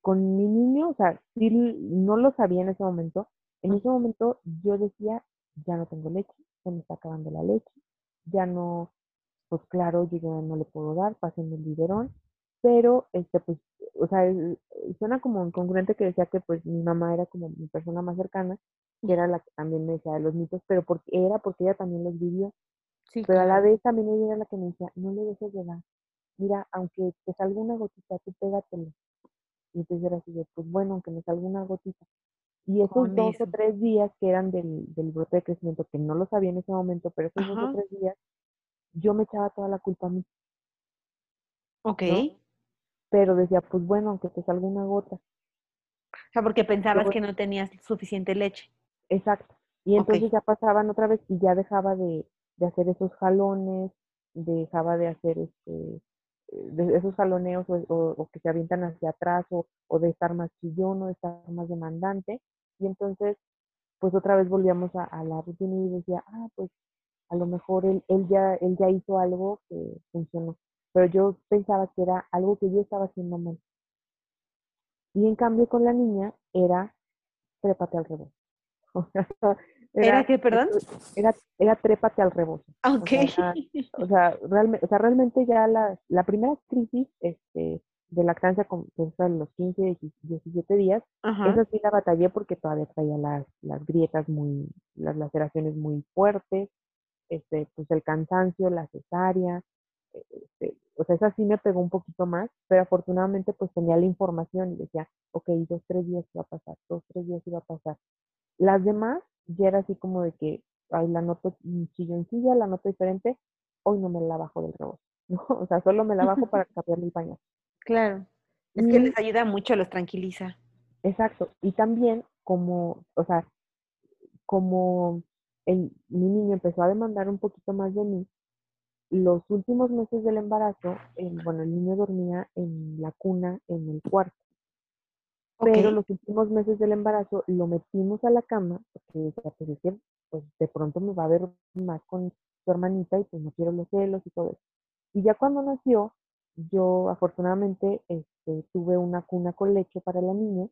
con, mi niño, o sea, sí no lo sabía en ese momento. En ese momento yo decía, ya no tengo leche, se me está acabando la leche, ya no, pues claro, yo ya no le puedo dar, pasen el biberón, pero este pues, o sea, suena como incongruente que decía que pues mi mamá era como mi persona más cercana, que era la que también me decía de los mitos, pero porque era porque ella también los vivió. Pero a la vez también ella era la que me decía, no le dejes de dar. Mira, aunque te salga una gotita, tú pégatelo. Y entonces era así de, pues bueno, aunque me salga una gotita. Y esos dos o tres días que eran del, del brote de crecimiento, que no lo sabía en ese momento, pero esos dos o tres días, yo me echaba toda la culpa a mí.
Ok.
Pero decía, pues bueno, aunque te salga una gota.
O sea, porque pensabas que no tenías suficiente leche.
Exacto. Y entonces ya pasaban otra vez y ya dejaba de, de hacer esos jalones, dejaba de hacer este de esos jaloneos o, que se avientan hacia atrás o, o de estar más chillón o de estar más demandante. Y entonces, pues otra vez volvíamos a, la rutina y decía, ah, pues a lo mejor él, él, ya, él ya hizo algo que funcionó. Pero yo pensaba que era algo que yo estaba haciendo mal. Y en cambio con la niña era trépate al revés.
¿Era, qué, perdón?
Era, era trépate al rebozo.
Ok.
O sea, realmente, o sea, realmente ya la, la primera crisis este, de lactancia con en los 15, 17 días, esa sí la batallé porque todavía traía las, las grietas muy, las laceraciones muy fuertes, este, pues el cansancio, la cesárea, este, o sea, esa sí me pegó un poquito más, pero afortunadamente pues tenía la información y decía, ok, dos, tres días iba a pasar, dos, tres días iba a pasar. Las demás ya era así como de que, ay, la noto chilloncilla, la noto diferente, hoy no me la bajo del rebozo, ¿no? O sea, solo me la bajo para cambiarle el pañal.
Claro, es que les ayuda mucho, los tranquiliza.
Exacto, y también como, o sea, como el, mi niño empezó a demandar un poquito más de mí, los últimos meses del embarazo, bueno, el niño dormía en la cuna en el cuarto. Pero los últimos meses del embarazo lo metimos a la cama, porque pues, que, pues de pronto me va a ver más con su hermanita y pues no quiero los celos y todo eso. Y ya cuando nació, yo afortunadamente este, tuve una cuna con leche para la niña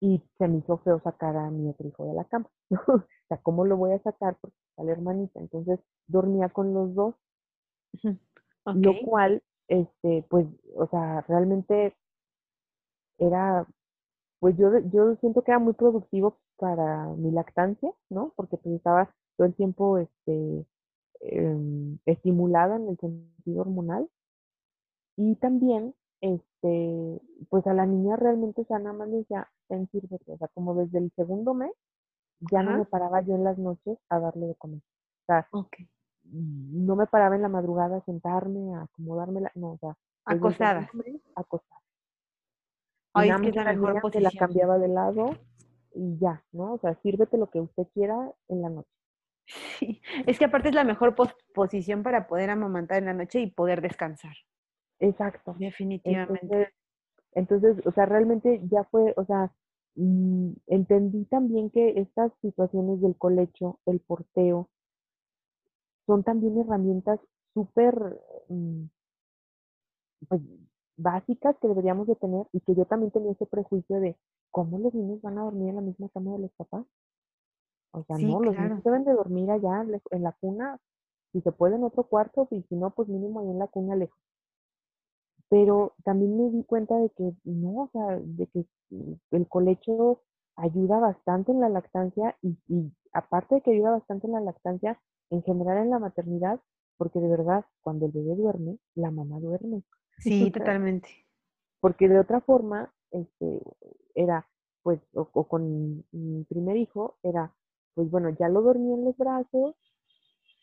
y se me hizo feo sacar a mi otro hijo de la cama. o sea, ¿cómo lo voy a sacar? Porque está la hermanita. Entonces dormía con los dos, lo cual, este, pues, o sea, realmente era, pues yo, yo siento que era muy productivo para mi lactancia, ¿no? Porque pues estaba todo el tiempo este, em, estimulada en el sentido hormonal. Y también, este, pues a la niña realmente, o sea, nada más le decía, ten, o sea, como desde el segundo mes, ya no me paraba yo en las noches a darle de comer. O sea, no me paraba en la madrugada a sentarme, a acomodarme, no, o sea,
acostada.
acostada.
Ay, es que es la mejor posición.
la cambiaba de lado y ya, ¿no? O sea, sírvete lo que usted quiera en la noche.
Sí, es que aparte es la mejor posición para poder amamantar en la noche y poder descansar.
Exacto.
Definitivamente.
Entonces, o sea, realmente ya fue, o sea, mm, entendí también que estas situaciones del colecho, el porteo, son también herramientas súper, mm, pues, básicas que deberíamos de tener y que yo también tenía ese prejuicio de cómo los niños van a dormir en la misma cama de los papás. O sea, no, los niños deben de dormir allá en la cuna, si se puede en otro cuarto, y si no, pues mínimo ahí en la cuna lejos. Pero también me di cuenta de que no, o sea, de que el colecho ayuda bastante en la lactancia y, y aparte de que ayuda bastante en la lactancia, en general en la maternidad, porque de verdad, cuando el bebé duerme, la mamá duerme.
Sí, totalmente.
Porque de otra forma, este, era, pues, o, con mi primer hijo, era, pues bueno, ya lo dormí en los brazos,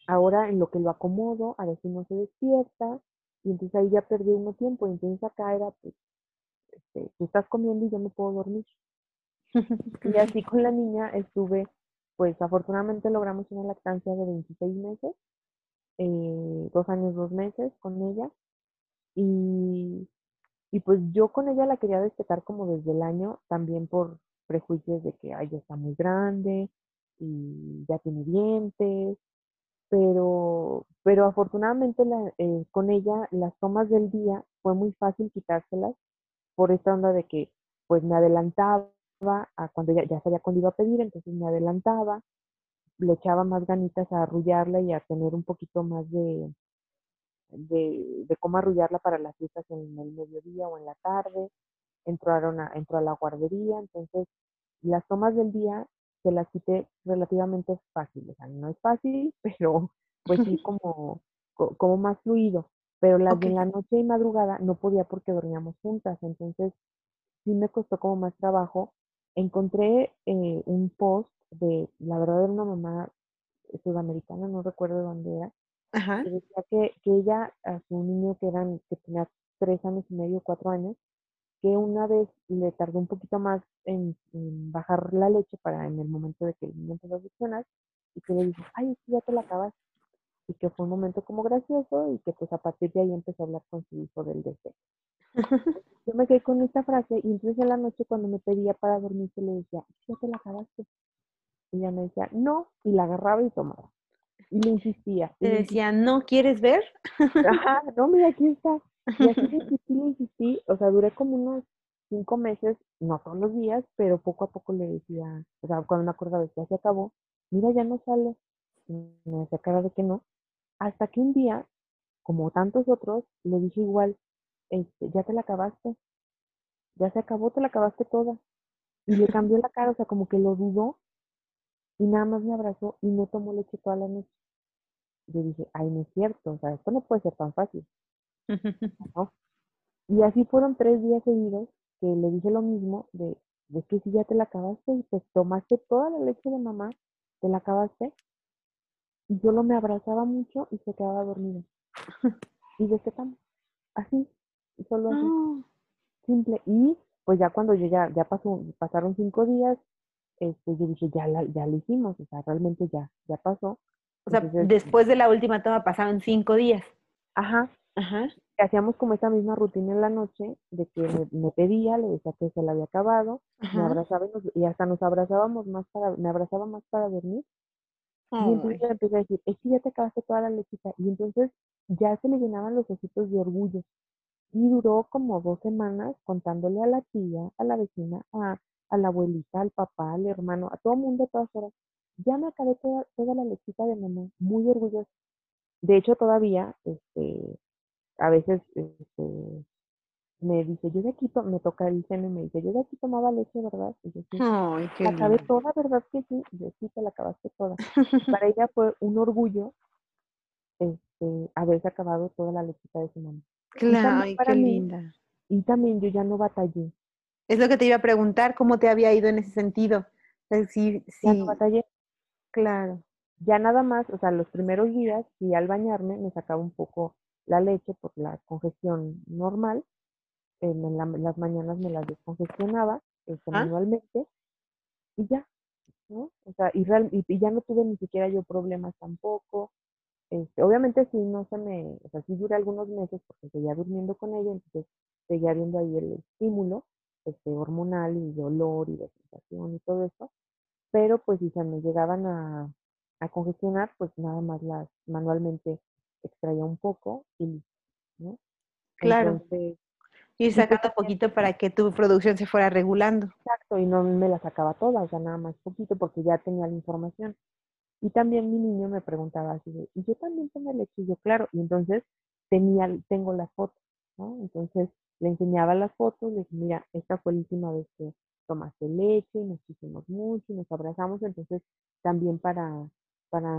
ahora en lo que lo acomodo, a si no se despierta, y entonces ahí ya perdí uno tiempo, y entonces acá era, pues, este, tú estás comiendo y yo me puedo dormir. y así con la niña estuve, pues afortunadamente logramos una lactancia de 26 meses, eh, dos años, dos meses con ella, y, y pues yo con ella la quería destacar como desde el año, también por prejuicios de que ay, ya está muy grande y ya tiene dientes, pero, pero afortunadamente la, eh, con ella las tomas del día fue muy fácil quitárselas por esta onda de que pues me adelantaba a cuando ya, ya sabía cuándo iba a pedir, entonces me adelantaba, le echaba más ganitas a arrullarla y a tener un poquito más de, de, de cómo arrullarla para las fiestas en el mediodía o en la tarde, entraron a, entró a la guardería, entonces las tomas del día se las quité relativamente fácil, o sea, no es fácil, pero pues sí como, como más fluido, pero las de la noche y madrugada no podía porque dormíamos juntas, entonces sí me costó como más trabajo. Encontré eh, un post de, la verdad era una mamá sudamericana, no recuerdo dónde era, Ajá. que decía que, que, ella a su niño que, eran, que tenía tres años y medio, cuatro años, que una vez le tardó un poquito más en, bajar la leche para en el momento de que el niño empezó a succionar y que le dijo, ay, que ya te la acabas. y que fue un momento como gracioso y que pues a partir de ahí empezó a hablar con su hijo del deseo. Yo me quedé con esta frase y entonces en la noche cuando me pedía para dormir se le decía, ¿ya te la acabaste? Y ella me decía, no, y la agarraba y tomaba. Y le insistía.
Te decía, ¿no quieres ver?
Ajá, no, mira, aquí está. Y así insistí, le insistí. O sea, duré como unos cinco meses, no todos los días, pero poco a poco le decía, o sea, cuando me acordaba de que ya se acabó, mira, ya no sale. Y me decía cara de que no. Hasta que un día, como tantos otros, le dije igual, este, ya te la acabaste. Ya se acabó, te la acabaste toda. Y le cambió la cara, o sea, como que lo dudó y nada más me abrazó y no tomó leche toda la noche. Yo dije, ay, no es cierto, o sea, esto no puede ser tan fácil. Y así fueron tres días seguidos que le dije lo mismo, de, de que si ya te la acabaste y te tomaste toda la leche de mamá, te la acabaste. Y yo lo me abrazaba mucho y se quedaba dormido. y de qué tan así, solo así, ah. simple. Y pues ya cuando yo ya, ya pasó, pasaron cinco días, este, yo dije, ya, la, ya lo hicimos, o sea, realmente ya, ya pasó.
O sea, después de la última toma pasaron cinco días.
Ajá. Ajá. Hacíamos como esa misma rutina en la noche, de que me, pedía, le decía que se la había acabado, me abrazaba y, hasta nos abrazábamos más para, me abrazaba más para dormir. Y entonces le empecé a decir, es que ya te acabaste toda la lechita. Y entonces ya se le llenaban los ojitos de orgullo. Y duró como dos semanas contándole a la tía, a la vecina, a, a la abuelita, al papá, al hermano, a todo mundo a todas horas. Ya me acabé toda, toda la lechita de mamá, muy orgullosa. De hecho, todavía, este, a veces, este, me dice, yo de aquí, me toca el seno y me dice, yo de aquí tomaba leche, ¿verdad? Y yo sí,
Ay,
la acabé toda, ¿verdad que sí? Y yo sí, te la acabaste toda. Para ella fue un orgullo, este, haberse acabado toda la lechita de su mamá.
Claro, ay, qué linda.
Y también yo ya no batallé.
Es lo que te iba a preguntar, ¿cómo te había ido en ese sentido?
Sí, sí. batallé. Claro. Ya nada más, o sea, los primeros días, y al bañarme me sacaba un poco la leche por la congestión normal. En, las mañanas me la descongestionaba este, ¿Ah? manualmente y ya, ¿no? O sea, y, y, ya no tuve ni siquiera yo problemas tampoco. Este, obviamente sí, no se me, o sea, sí duré algunos meses porque seguía durmiendo con ella, entonces seguía viendo ahí el estímulo, este, hormonal y dolor y de sensación y todo eso, pero pues si se me llegaban a, congestionar, pues nada más las manualmente extraía un poco y ¿no?
Claro. y sacando poquito para que tu producción se fuera regulando.
Exacto, y no me la sacaba toda, o sea, nada más poquito porque ya tenía la información. Y también mi niño me preguntaba así, y yo también tengo leche, y yo, claro, y entonces tenía, tengo la foto, ¿no? Entonces le enseñaba las fotos, le dije, mira, esta fue la última vez que tomaste leche y nos quisimos mucho y nos abrazamos, entonces también para, para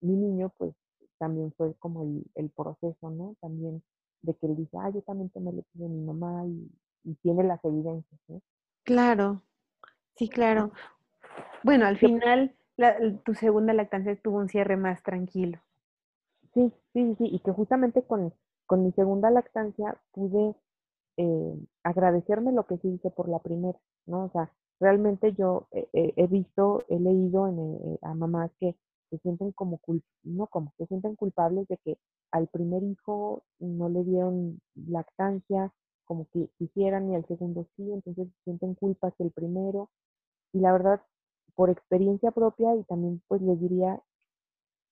mi niño, pues también fue como el, proceso, ¿no? También de que él dice, ah, yo también tomé leche de mi mamá y, tiene las evidencias, ¿no?
Claro, sí, claro. Bueno, al final tu segunda lactancia tuvo un cierre más tranquilo.
Sí, sí, sí, y que justamente con, con mi segunda lactancia pude eh, agradecerme lo que sí hice por la primera, ¿no? O sea, realmente yo he visto, he leído en, eh, a mamás que se sienten como, no como, se sienten culpables de que al primer hijo no le dieron lactancia como que quisieran y al segundo sí, entonces se sienten culpas el primero. Y la verdad, por experiencia propia y también pues les diría,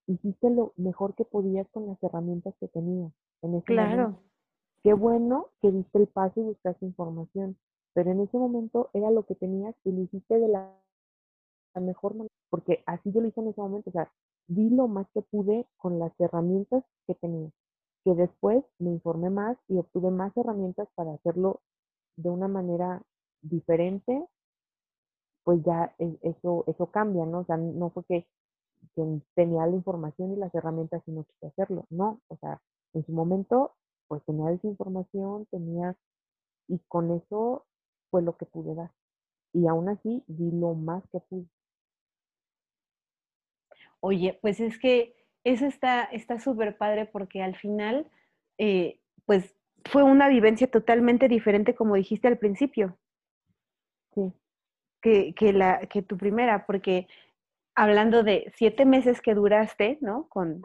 hiciste lo mejor que podías con las herramientas que tenías en ese
claro.
Qué bueno que diste el paso y buscaste información, pero en ese momento era lo que tenías y lo hiciste de la, mejor manera, porque así yo lo hice en ese momento, o sea, di lo más que pude con las herramientas que tenía, que después me informé más y obtuve más herramientas para hacerlo de una manera diferente, pues ya e, eso, eso cambia, ¿no? O sea, no fue que, que tenía la información y las herramientas y no quise hacerlo, no, o sea, en su momento pues tenía desinformación, tenía, y con eso fue lo que pude dar. Y aún así di lo más que pude.
Oye, pues es que eso está súper padre porque al final, eh, pues fue una vivencia totalmente diferente como dijiste al principio.
Sí.
Que, que, la, que tu primera, porque hablando de siete meses que duraste, ¿no? Con,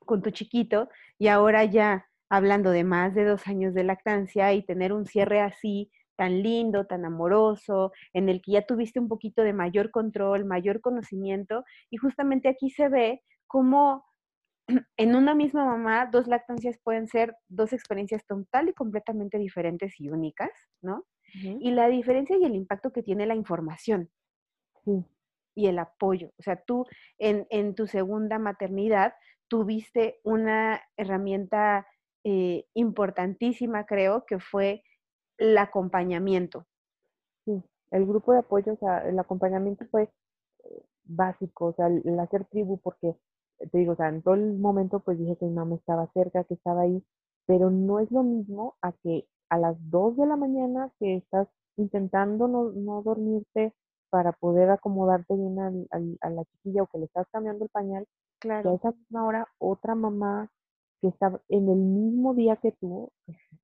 con tu chiquito y ahora ya hablando de más de dos años de lactancia y tener un cierre así tan lindo, tan amoroso, en el que ya tuviste un poquito de mayor control, mayor conocimiento, y justamente aquí se ve cómo en una misma mamá dos lactancias pueden ser dos experiencias total y completamente diferentes y únicas, ¿no? Y la diferencia y el impacto que tiene la información y el apoyo. O sea, tú en, en tu segunda maternidad tuviste una herramienta eh, importantísima, creo, que fue el acompañamiento.
Sí, el grupo de apoyo, o sea, el acompañamiento fue eh, básico, o sea, el, hacer tribu, porque te digo, o sea, en todo el momento pues dije que mi mamá estaba cerca, que estaba ahí, pero no es lo mismo a que a las 2 de la mañana que estás intentando no, no dormirte para poder acomodarte bien a la chiquilla o que le estás cambiando el pañal, claro. que a esa misma hora otra mamá que está en el mismo día que tú,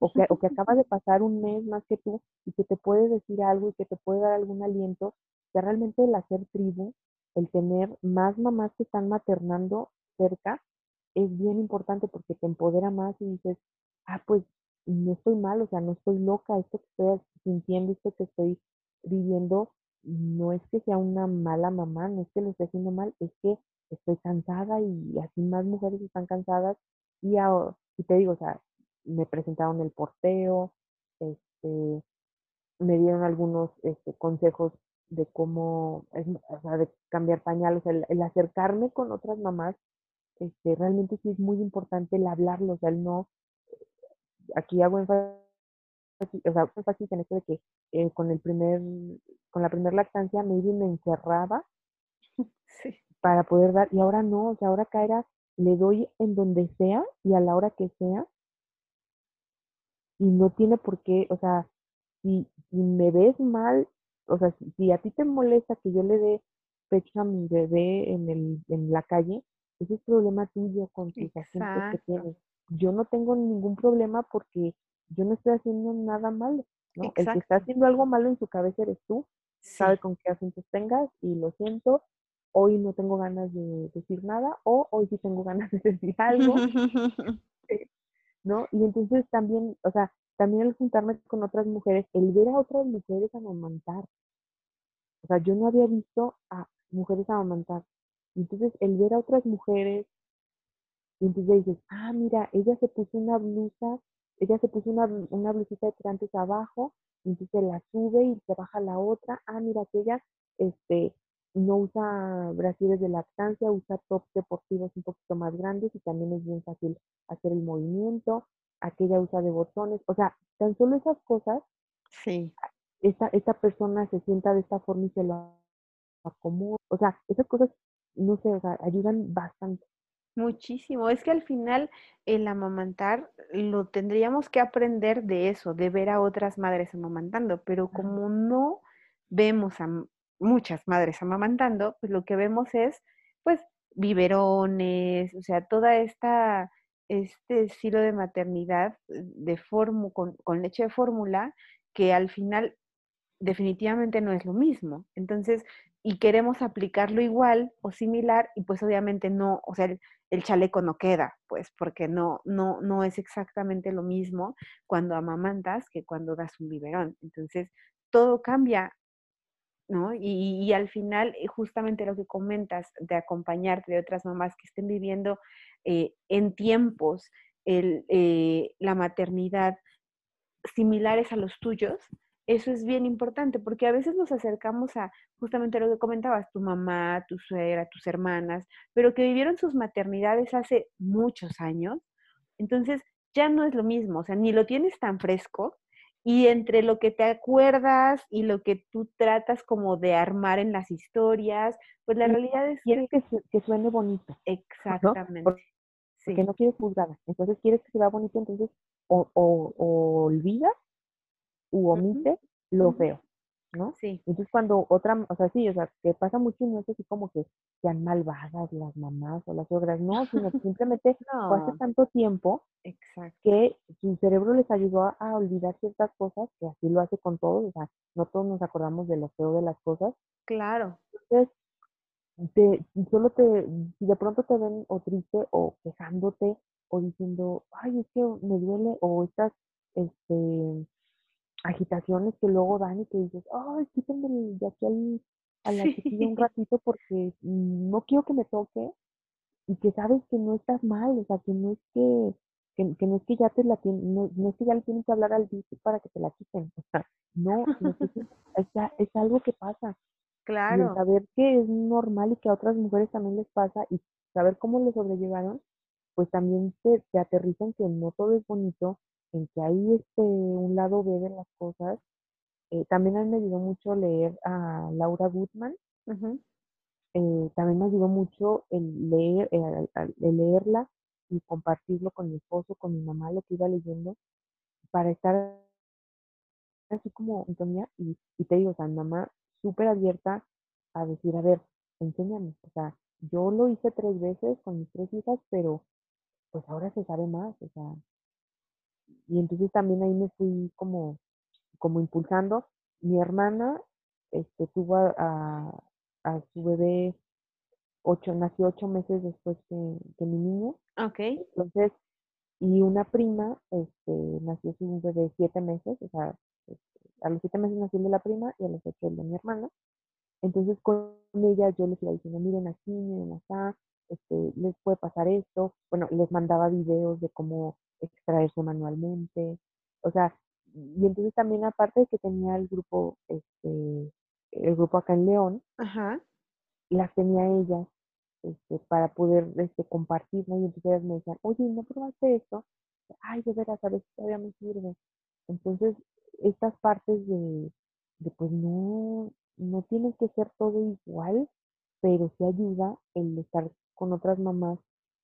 o que, o que acaba de pasar un mes más que tú y que te puede decir algo y que te puede dar algún aliento, que realmente el hacer tribu, el tener más mamás que están maternando cerca, es bien importante porque te empodera más y dices, ah, pues no estoy mal, o sea, no estoy loca, esto que estoy sintiendo, esto que estoy viviendo, no es que sea una mala mamá, no es que lo esté haciendo mal, es que estoy cansada y así más mujeres están cansadas y, y te digo, o sea, me presentaron el porteo, este, me dieron algunos este, consejos de cómo, o sea, de cambiar pañales, el, acercarme con otras mamás, este, realmente sí es muy importante el hablarlo, o sea, el no, aquí hago énfasis, o sea, énfasis en esto de que eh, con el primer, con la primera lactancia maybe me encerraba para poder dar, y ahora no, o sea, ahora caerá, le doy en donde sea y a la hora que sea, y no tiene por qué, o sea, si, si me ves mal, o sea, si, a ti te molesta que yo le dé pecho a mi bebé en, el, en la calle, ese es problema tuyo con tus asuntos que tienes. Yo no tengo ningún problema porque yo no estoy haciendo nada malo, ¿no? El que está haciendo algo malo en su cabeza eres tú, sabe con qué asuntos tengas y lo siento, hoy no tengo ganas de decir nada o hoy sí tengo ganas de decir algo. ¿no? Y entonces también, o sea, también el juntarme con otras mujeres, el ver a otras mujeres amamantar. O sea, yo no había visto a mujeres amamantar. Entonces, el ver a otras mujeres, y entonces dices, ah, mira, ella se puso una blusa, ella se puso una, una blusita de tirantes abajo, y entonces la sube y se baja la otra, ah, mira, que ella, este, no usa brasiles de lactancia, usa tops deportivos un poquito más grandes y también es bien fácil hacer el movimiento. Aquella usa de botones, o sea, tan solo esas cosas, sí. esta, esta persona se sienta de esta forma y se lo acomoda. O sea, esas cosas, no sé, o sea, ayudan bastante.
Muchísimo. Es que al final el amamantar lo tendríamos que aprender de eso, de ver a otras madres amamantando, pero como no vemos a muchas madres amamantando, pues lo que vemos es, pues, biberones, o sea, toda esta, este estilo de maternidad eh, de formu, con, con leche de fórmula, que al final definitivamente no es lo mismo. Entonces, y queremos aplicarlo igual o similar, y pues obviamente no, o sea, el, el, chaleco no queda, pues, porque no, no, no es exactamente lo mismo cuando amamantas que cuando das un biberón. Entonces, todo cambia ¿no? Y, al final, eh, justamente lo que comentas de acompañarte de otras mamás que estén viviendo eh, en tiempos eh, la maternidad similares a los tuyos, eso es bien importante, porque a veces nos acercamos a justamente lo que comentabas, tu mamá, tu suegra, tus hermanas, pero que vivieron sus maternidades hace muchos años, entonces ya no es lo mismo, o sea, ni lo tienes tan fresco, y entre lo que te acuerdas y lo que tú tratas como de armar en las historias, pues la realidad es
quieres que, que, suene bonito.
Exactamente.
Porque, no quieres juzgada. Entonces quieres que se vea bonito, entonces o, o, olvidas u omite lo feo. ¿No? Sí. Entonces cuando otra, o sea, sí, o sea, que pasa mucho y no es así como que sean malvadas las mamás o las suegras, no, sino que simplemente fue hace tanto tiempo que su cerebro les ayudó a, olvidar ciertas cosas, que así lo hace con todos, o sea, no todos nos acordamos de lo feo de las cosas.
Claro.
Entonces, te, solo te, si de pronto te ven o triste o quejándote o diciendo, ay, es que me duele, o estas, este, agitaciones que luego dan y que dices, ay, quítenme de aquí a la chiquilla un ratito porque no quiero que me toque y que sabes que no estás mal, o sea, que no es que, que, no es que ya te la tienen, no, es que ya le tienen que hablar al bici para que te la quiten, o sea, no, no es, es algo que pasa.
Claro.
Y saber que es normal y que a otras mujeres también les pasa y saber cómo lo sobrellevaron, pues también te, te aterrizan que no todo es bonito, en que hay este, un lado B de las cosas. Eh, también me ayudó mucho leer a Laura Goodman. Eh, también me ayudó mucho el, leer, eh, el leerla y compartirlo con mi esposo, con mi mamá, lo que iba leyendo, para estar así como Antonia, y, y te digo, o sea, mamá súper abierta a decir, a ver, enséñame, o sea, yo lo hice tres veces con mis tres hijas, pero pues ahora se sabe más, o sea, y entonces también ahí me fui como, como impulsando. Mi hermana este, tuvo a, a, su bebé ocho, nació ocho meses después que, que mi niño.
Ok.
Entonces, y una prima, este, nació su bebé siete meses, o sea, este, a los siete meses nació de la prima y a los ocho el de mi hermana. Entonces con ella yo les iba diciendo, miren aquí, miren acá, este, les puede pasar esto. Bueno, les mandaba videos de cómo extraerse manualmente. O sea, y entonces también aparte de que tenía el grupo, este, el grupo acá en León, las tenía ellas este, para poder este, compartir, ¿no? Y entonces ellas me decían, oye, ¿no probaste esto? Ay, de veras, a si todavía me sirve. Entonces, estas partes de, de pues no, no tiene que ser todo igual, pero sí ayuda el estar con otras mamás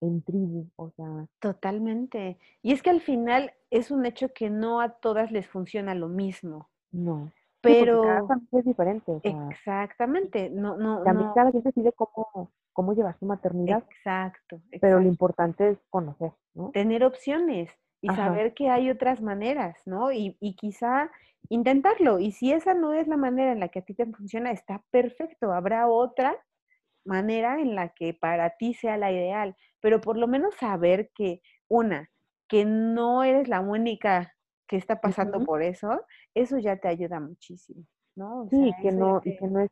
en tribu, o sea.
Totalmente. Y es que al final es un hecho que no a todas les funciona lo mismo.
No.
Pero
cada familia es diferente.
exactamente. No, no,
También cada quien decide cómo, cómo llevar su maternidad.
Exacto,
Pero lo importante es conocer, ¿no?
Tener opciones y saber que hay otras maneras, ¿no? Y, y quizá intentarlo. Y si esa no es la manera en la que a ti te funciona, está perfecto. Habrá otra manera en la que para ti sea la ideal, pero por lo menos saber que, una, que no eres la única que está pasando por eso, eso ya te ayuda muchísimo, ¿no?
sí, que no, y que no es,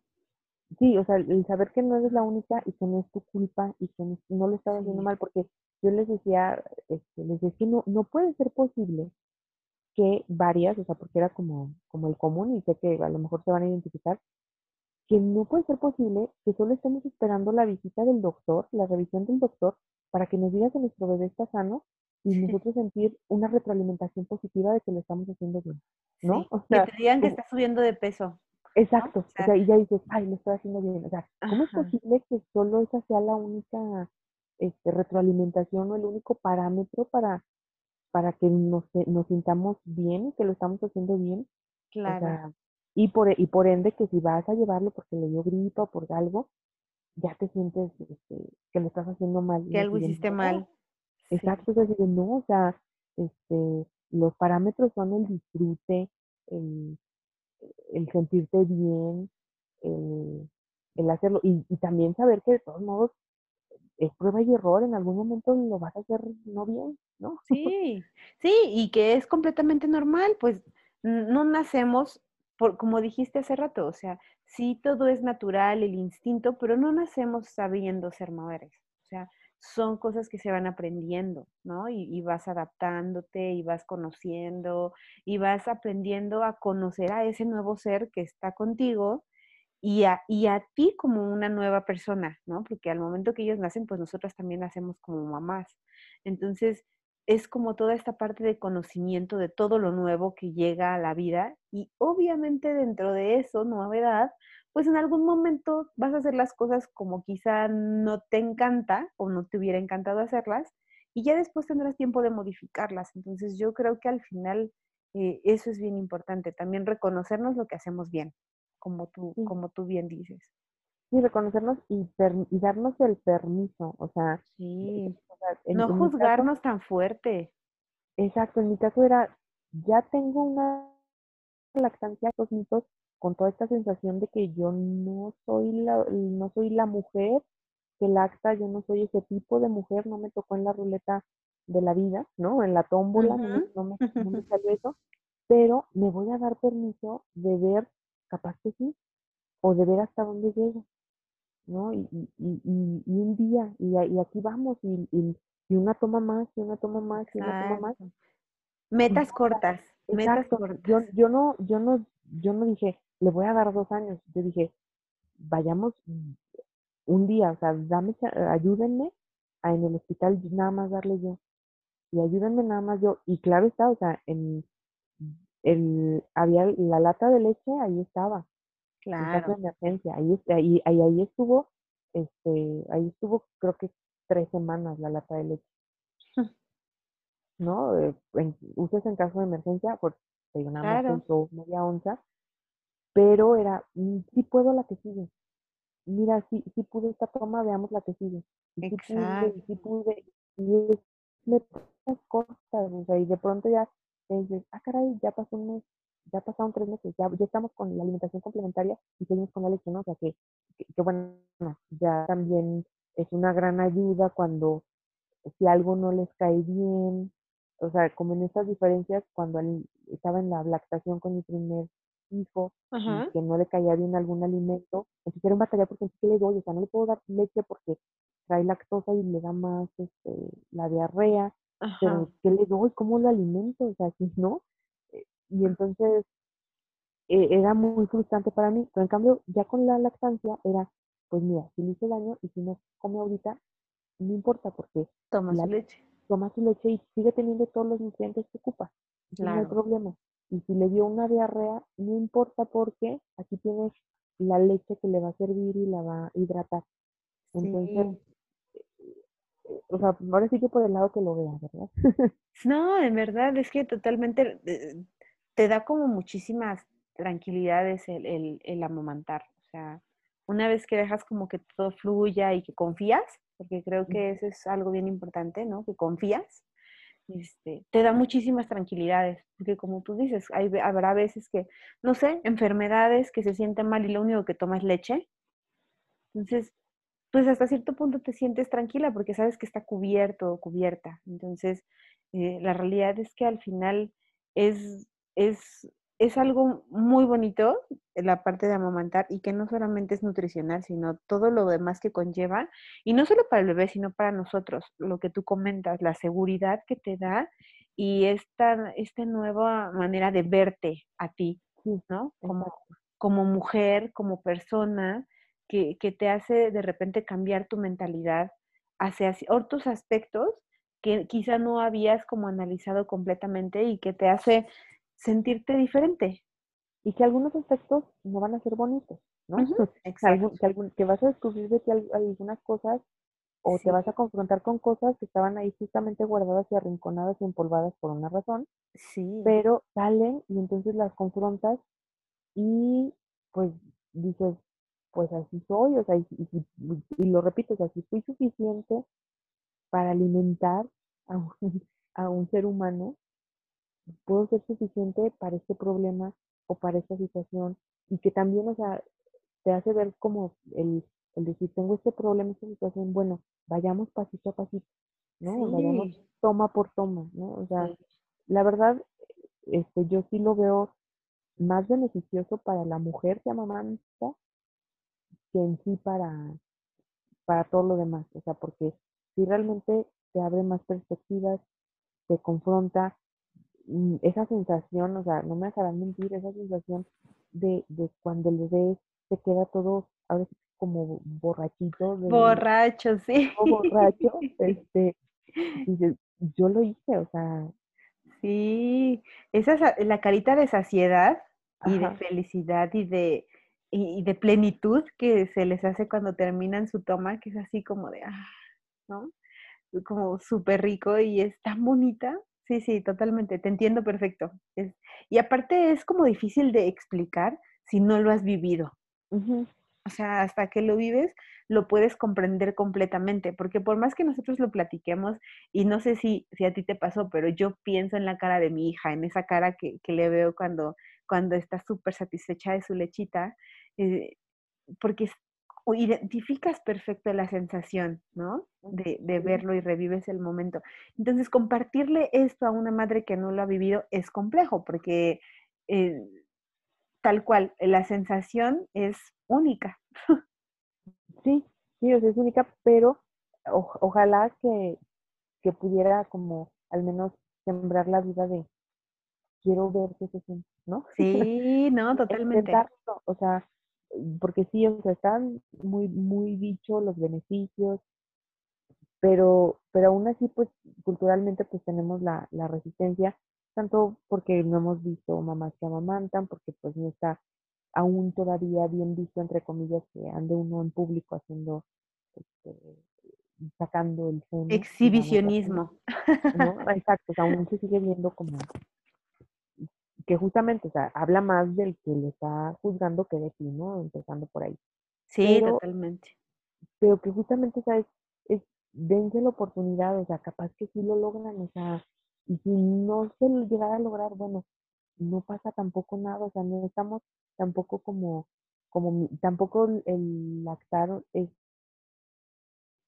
sí, o sea, el saber que no eres la única y que no es tu culpa y que no, lo estás haciendo mal, porque yo les decía, este, les decía, no, no puede ser posible que varias, o sea, porque era como, como el común y sé que a lo mejor se van a identificar, que no puede ser posible que solo estemos esperando la visita del doctor, la revisión del doctor, para que nos diga que nuestro bebé está sano y nosotros sentir una retroalimentación positiva de que lo estamos haciendo bien, ¿no?
O sea, que te digan que está subiendo de peso.
Exacto, o sea, y ya dices, ay, lo estoy haciendo bien. O sea, ¿cómo es posible que solo esa sea la única este, retroalimentación o el único parámetro para, para que nos, nos sintamos bien, que lo estamos haciendo bien?
Claro.
Y por, y por ende que si vas a llevarlo porque le dio gripa o por algo, ya te sientes este, que lo estás haciendo mal.
Que algo hiciste mal.
Exacto, es decir, no, o sea, este, los parámetros son el disfrute, el, el sentirte bien, el, el hacerlo, y, y, también saber que de todos modos es prueba y error, en algún momento lo vas a hacer no bien, ¿no?
Sí, sí, y que es completamente normal, pues no nacemos como dijiste hace rato, o sea, sí todo es natural, el instinto, pero no nacemos sabiendo ser madres. O sea, son cosas que se van aprendiendo, ¿no? Y, vas adaptándote y vas conociendo y vas aprendiendo a conocer a ese nuevo ser que está contigo y a, y a ti como una nueva persona, ¿no? Porque al momento que ellos nacen, pues nosotras también nacemos como mamás. Entonces, es como toda esta parte de conocimiento de todo lo nuevo que llega a la vida y obviamente dentro de eso, novedad, pues en algún momento vas a hacer las cosas como quizá no te encanta o no te hubiera encantado hacerlas y ya después tendrás tiempo de modificarlas. Entonces yo creo que al final eh, eso es bien importante, también reconocernos lo que hacemos bien, como tú, como tú bien dices.
Sí, reconocernos y, y darnos el permiso, o sea,
sí no juzgarnos tan fuerte.
Exacto, en mi caso era, ya tengo una lactancia, dos minutos, con toda esta sensación de que yo no soy la, no soy la mujer que lacta, yo no soy ese tipo de mujer, no me tocó en la ruleta de la vida, ¿no? En la tómbola, no, me, no me salió eso, pero me voy a dar permiso de ver, capaz que sí, o de ver hasta dónde llego. ¿No? Y, y, y, y un día, y, y aquí vamos, y, y, una toma más, y una toma más, y una toma más.
Metas cortas, metas cortas.
Yo, yo no, yo no, yo no dije, le voy a dar dos años, yo dije, vayamos un día, o sea, dame, ayúdenme a en el hospital nada más darle yo. Y ayúdenme nada más yo. Y claro está, o sea, en el, había la lata de leche, ahí estaba. Claro. de emergencia. Ahí, ahí, ahí, ahí estuvo, este, ahí estuvo creo que tres semanas la lata de leche. ¿No? Eh, en, usas en caso de emergencia, por una claro. media onza, pero era, mm, sí puedo la que sigue. Mira, sí, sí pude esta toma, veamos la que sigue. Y sí pude, sí pude. Y es, me cosas, o sea, y de pronto ya dices, ah, caray, ya pasó un mes, ya pasaron tres meses, ya, ya estamos con la alimentación complementaria y seguimos con la leche, ¿no? O sea, que, que, bueno, ya también es una gran ayuda cuando si algo no les cae bien, o sea, como en esas diferencias, cuando estaba en la lactación con mi primer hijo, que no le caía bien algún alimento, entonces era un batalla porque ¿qué le doy? O sea, no le puedo dar leche porque trae lactosa y le da más este, la diarrea, pero ¿qué le doy? ¿Cómo lo alimento? O sea, si no, y entonces eh, era muy frustrante para mí, pero en cambio ya con la lactancia era, pues mira, si le hice daño y si no come ahorita, no importa porque
toma su leche.
Toma su leche y sigue teniendo todos los nutrientes que ocupa. No hay problema. Y si le dio una diarrea, no importa porque aquí tienes la leche que le va a servir y la va a hidratar. Entonces, o sea, ahora sí que por el lado que lo vea, ¿verdad?
no, en verdad es que totalmente eh, te da como muchísimas tranquilidades el, el, el amamantar. O sea, una vez que dejas como que todo fluya y que confías, porque creo que eso es algo bien importante, ¿no? Que confías, este, te da muchísimas tranquilidades, porque como tú dices, hay, habrá veces que, no sé, enfermedades que se sienten mal y lo único que tomas es leche. Entonces, pues hasta cierto punto te sientes tranquila porque sabes que está cubierto o cubierta. Entonces, eh, la realidad es que al final es es, es algo muy bonito la parte de amamantar y que no solamente es nutricional, sino todo lo demás que conlleva, y no solo para el bebé, sino para nosotros, lo que tú comentas, la seguridad que te da y esta, esta nueva manera de verte a ti, ¿no? Como, como mujer, como persona, que, que, te hace de repente cambiar tu mentalidad hacia otros aspectos que quizá no habías como analizado completamente y que te hace sentirte diferente.
Y que algunos aspectos no van a ser bonitos, ¿no? que, vas a descubrir de ti algunas cosas o te vas a confrontar con cosas que estaban ahí justamente guardadas y arrinconadas y empolvadas por una razón. Sí. Pero salen y entonces las confrontas y pues dices, pues así soy, o sea, y, y, lo repito, o sea, si fui suficiente para alimentar a un, a un ser humano, puedo ser suficiente para este problema o para esta situación y que también, o sea, te hace ver como el, el decir, tengo este problema, esta situación, bueno, vayamos pasito a pasito, ¿no? Vayamos toma por toma, ¿no? O sea, la verdad, este, yo sí lo veo más beneficioso para la mujer que amamanta que en sí para, para todo lo demás, o sea, porque si realmente te abre más perspectivas, te confronta, esa sensación, o sea, no me dejarán mentir, esa sensación de, de cuando el bebé se queda todo, ahora sí como borrachito.
borracho, sí.
Borracho, este, yo lo hice, o sea.
Sí, esa es la carita de saciedad y de felicidad y de, y, de plenitud que se les hace cuando terminan su toma, que es así como de, ah, ¿no? Como súper rico y es tan bonita. Sí, sí, totalmente, te entiendo perfecto. y aparte es como difícil de explicar si no lo has vivido. O sea, hasta que lo vives, lo puedes comprender completamente, porque por más que nosotros lo platiquemos, y no sé si, si a ti te pasó, pero yo pienso en la cara de mi hija, en esa cara que, que le veo cuando, cuando está súper satisfecha de su lechita, eh, porque identificas perfecto la sensación, ¿no? De, verlo y revives el momento. Entonces, compartirle esto a una madre que no lo ha vivido es complejo, porque eh, tal cual, la sensación es única.
Sí, sí, es única, pero ojalá que, que pudiera como al menos sembrar la vida de quiero ver qué se siente, ¿no?
Sí, no, totalmente.
o sea, porque sí, o sea, están muy, muy dichos los beneficios, pero, pero aún así, pues, culturalmente, pues, tenemos la, la resistencia, tanto porque no hemos visto mamás que amamantan, porque, pues, no está aún todavía bien visto, entre comillas, que ande uno en público haciendo, este, sacando el seno.
Exhibicionismo.
¿no? Exacto, o sea, aún se sigue viendo como que justamente, o sea, habla más del que le está juzgando que de ti, ¿no? Empezando por ahí.
Sí, totalmente.
Pero que justamente, ¿sabes? Es, dense la oportunidad, o sea, capaz que sí lo logran, o sea, y si no se llegara a lograr, bueno, no pasa tampoco nada, o sea, no estamos tampoco como, como, tampoco el lactar es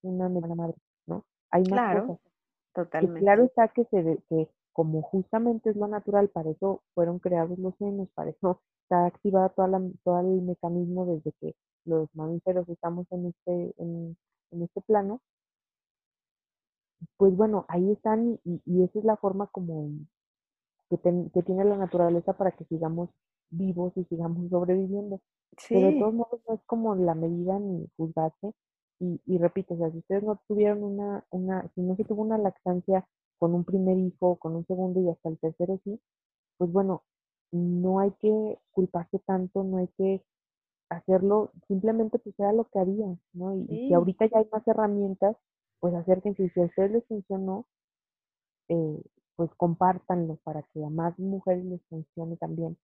una madre, ¿no? Hay más
claro,
cosas.
Totalmente.
claro está que se que como justamente es lo natural, para eso fueron creados los senos, para eso está activado toda la, todo el mecanismo desde que los mamíferos estamos en este, en, este plano, pues bueno, ahí están y, y esa es la forma como que, que, tiene la naturaleza para que sigamos vivos y sigamos sobreviviendo. Pero de todos modos no es como la medida ni juzgarse. Y, y repito, o sea, si ustedes no tuvieron una, una, si no se tuvo una lactancia con un primer hijo, con un segundo y hasta el tercero sí, pues bueno, no hay que culparse tanto, no hay que hacerlo, simplemente pues era lo que había, ¿no? Y, si ahorita ya hay más herramientas, pues acérquense, y si a ustedes les funcionó, eh, pues compártanlo para que a más mujeres les funcione también.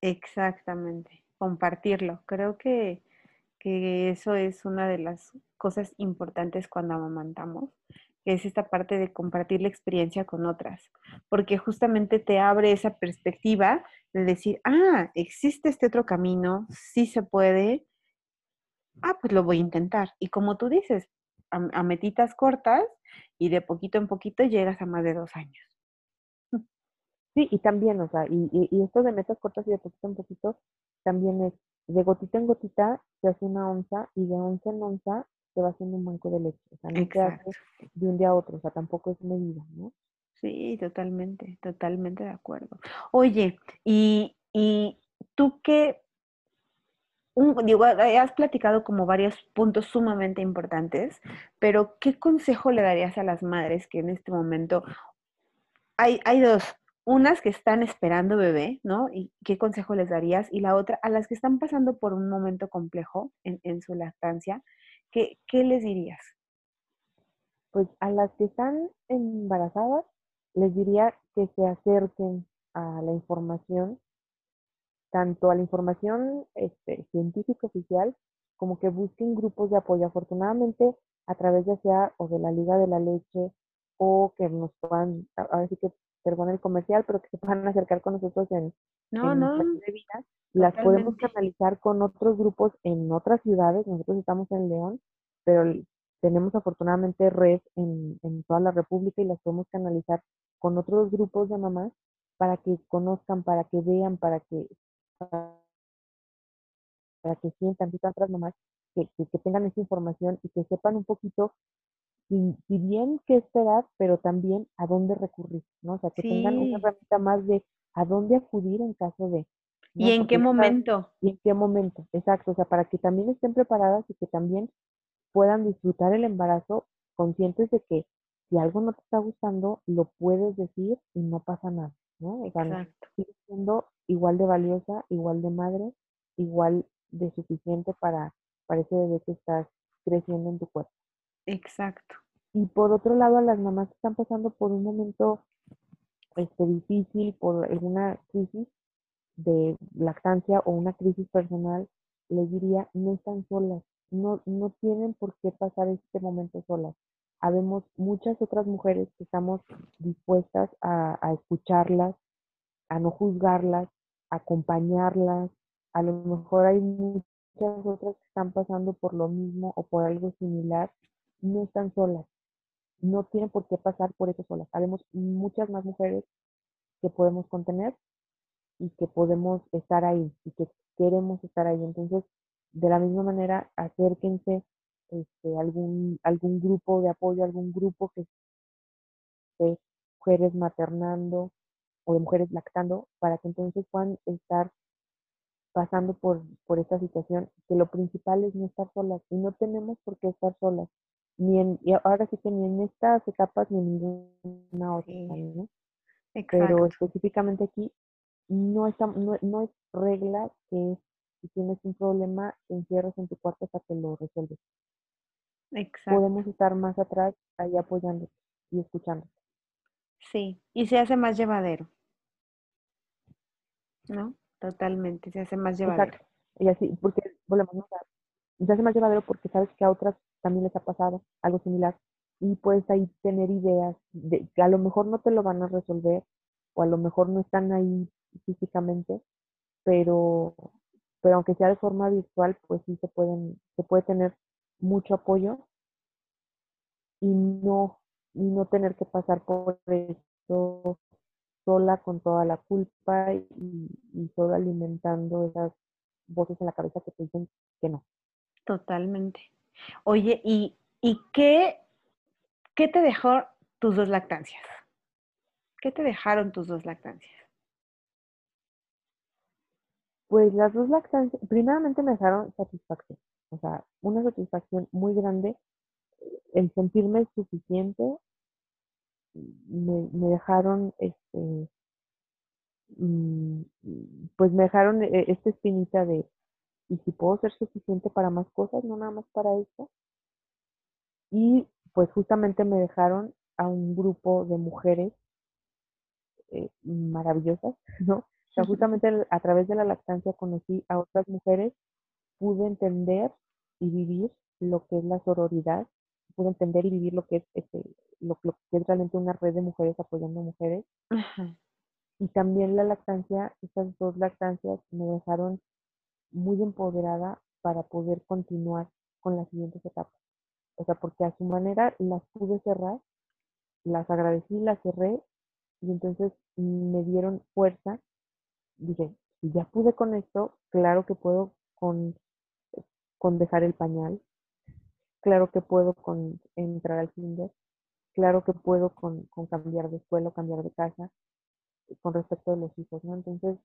Exactamente, compartirlo. Creo que, que eso es una de las cosas importantes cuando amamantamos, es esta parte de compartir la experiencia con otras, porque justamente te abre esa perspectiva de decir, ah, existe este otro camino, sí se puede, ah, pues lo voy a intentar. Y como tú dices, a, metitas cortas y de poquito en poquito llegas a más de dos años.
Sí, y también, o sea, y, y, esto de metas cortas y de poquito en poquito, también es de gotita en gotita se hace una onza y de onza en onza va haciendo un banco de leche. O sea, no se hace de un día a otro, o sea, tampoco es medida, ¿no?
Sí, totalmente, totalmente de acuerdo. Oye, y, y tú qué, digo, has platicado como varios puntos sumamente importantes, pero ¿qué consejo le darías a las madres que en este momento hay, hay dos, unas que están esperando bebé, ¿no? ¿Y qué consejo les darías? Y la otra, a las que están pasando por un momento complejo en, en su lactancia, ¿qué, les dirías?
Pues a las que están embarazadas, les diría que se acerquen a la información, tanto a la información este, científica oficial, como que busquen grupos de apoyo. Afortunadamente, a través ya sea o de la Liga de la Leche o que nos puedan, a ver si que perdón el comercial, pero que se puedan acercar con nosotros en,
no, no,
de vida, las podemos canalizar con otros grupos en otras ciudades. Nosotros estamos en León, pero tenemos afortunadamente red en, en toda la República y las podemos canalizar con otros grupos de mamás para que conozcan, para que vean, para que para, que sientan, si otras mamás que, que, tengan esa información y que sepan un poquito si, si, bien qué esperar, pero también a dónde recurrir, ¿no? O sea, que tengan una herramienta más de a dónde acudir en caso de.
¿Y en qué momento?
Y en qué momento, exacto. O sea, para que también estén preparadas y que también puedan disfrutar el embarazo conscientes de que si algo no te está gustando, lo puedes decir y no pasa nada, ¿no? O sea, siendo igual de valiosa, igual de madre, igual de suficiente para, para ese bebé que estás creciendo en tu cuerpo.
Exacto.
Y por otro lado, a las mamás que están pasando por un momento este, difícil, por alguna crisis de lactancia o una crisis personal, les diría, no están solas, no, no tienen por qué pasar este momento solas. Habemos muchas otras mujeres que estamos dispuestas a, a escucharlas, a no juzgarlas acompañarlas. A lo mejor hay muchas otras que están pasando por lo mismo o por algo similar. No están solas. No tienen por qué pasar por eso solas. Sabemos muchas más mujeres que podemos contener y que podemos estar ahí y que queremos estar ahí. Entonces, de la misma manera, acérquense este, algún, algún grupo de apoyo, algún grupo que mujeres maternando o de mujeres lactando, para que entonces puedan estar pasando por, por esta situación, que lo principal es no estar solas y no tenemos por qué estar solas, ni en, y ahora sí que ni en estas etapas ni en ninguna otra, Pero específicamente aquí no, está, no, es regla que si tienes un problema te encierres en tu cuarto hasta que lo resuelves. Exacto. Podemos estar más atrás ahí apoyándote y escuchándote.
Sí, y se hace más llevadero. ¿No? Totalmente, se hace más llevadero. Exacto.
Y así, porque volvemos a se hace más llevadero porque sabes que a otras también les ha pasado algo similar y puedes ahí tener ideas de que a lo mejor no te lo van a resolver o a lo mejor no están ahí físicamente, pero, pero aunque sea de forma virtual, pues sí se pueden, se puede tener mucho apoyo y no, y no tener que pasar por eso sola con toda la culpa y, y solo alimentando esas voces en la cabeza que te dicen que no.
Totalmente. Oye, ¿y, y qué, qué te dejó tus dos lactancias? ¿Qué te dejaron tus dos lactancias?
Pues las dos lactancias, primeramente me dejaron satisfacción, o sea, una satisfacción muy grande, el sentirme suficiente, me, me dejaron, este, mm, pues me dejaron eh, esta espinita de, y si puedo ser suficiente para más cosas, no nada más para esto. Y pues justamente me dejaron a un grupo de mujeres eh, maravillosas, ¿no? justamente a través de la lactancia conocí a otras mujeres, pude entender y vivir lo que es la sororidad, pude entender y vivir lo que es este, lo, que es realmente una red de mujeres apoyando a mujeres. Y también la lactancia, estas dos lactancias me dejaron muy empoderada para poder continuar con las siguientes etapas. O sea, porque a su manera las pude cerrar, las agradecí, las cerré y entonces me dieron fuerza dije, si ya pude con esto, claro que puedo con, con dejar el pañal, claro que puedo con entrar al kinder, claro que puedo con, con cambiar de escuela, cambiar de casa, con respecto a los hijos, ¿no? Entonces,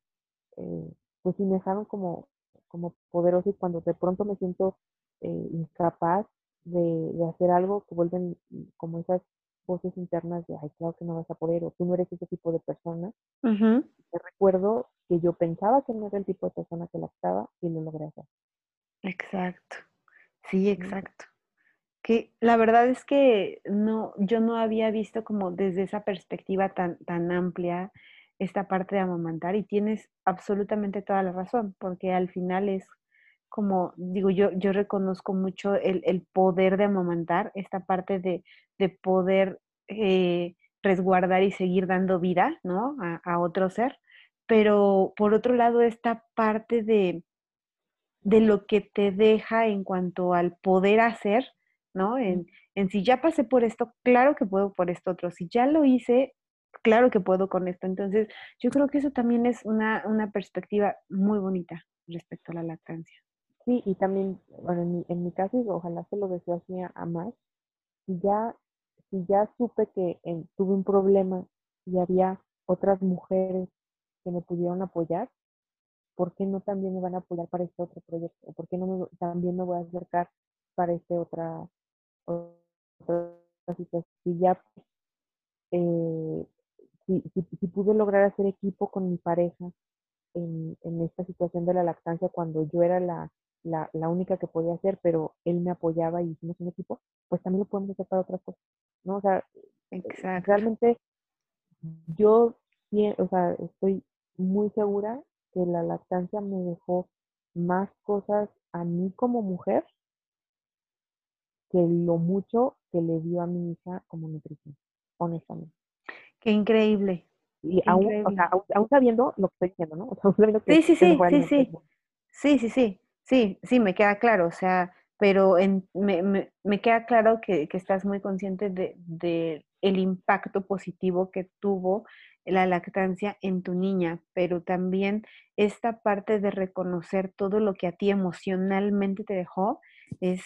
eh, pues sí me dejaron como, como poderoso y cuando de pronto me siento eh, incapaz de, de, hacer algo, que vuelven como esas voces internas de, ay, claro que no vas a poder, o tú no eres ese tipo de persona. Te recuerdo que yo pensaba que no era el tipo de persona que la estaba y lo logré hacer.
Exacto, sí, exacto. Que la verdad es que no, yo no había visto como desde esa perspectiva tan, tan amplia esta parte de amamantar y tienes absolutamente toda la razón, porque al final es como digo, yo, yo reconozco mucho el, el poder de amamantar, esta parte de, de poder eh, resguardar y seguir dando vida, ¿no? A, a, otro ser. Pero por otro lado, esta parte de, de lo que te deja en cuanto al poder hacer, ¿no? En, en si ya pasé por esto, claro que puedo por esto otro. Si ya lo hice, claro que puedo con esto. Entonces, yo creo que eso también es una, una perspectiva muy bonita respecto a la lactancia.
Sí, y también, bueno, en mi, en mi caso, ojalá se lo deseo así a, más, si ya, si ya supe que tuve un problema y había otras mujeres que me pudieron apoyar, ¿por qué no también me van a apoyar para este otro proyecto? ¿Por qué no también me voy a acercar para este otra, otra situación? Si ya, eh, si, si, si pude lograr hacer equipo con mi pareja en, en esta situación de la lactancia cuando yo era la la, la, única que podía hacer, pero él me apoyaba y hicimos un equipo, pues también lo podemos hacer para otras cosas, ¿no? O sea, realmente yo, o sea, estoy muy segura que la lactancia me dejó más cosas a mí como mujer que lo mucho que le dio a mi hija como nutrición, honestamente.
Qué increíble,
Y aún, o sea, aún, sabiendo lo que estoy diciendo, ¿no? O
sea, que, sí, sí, sí, sí, sí. Sí, sí, sí, sí, sí, me queda claro, o sea, pero en, me, me, me, queda claro que, que, estás muy consciente de, de, el impacto positivo que tuvo la lactancia en tu niña, pero también esta parte de reconocer todo lo que a ti emocionalmente te dejó es,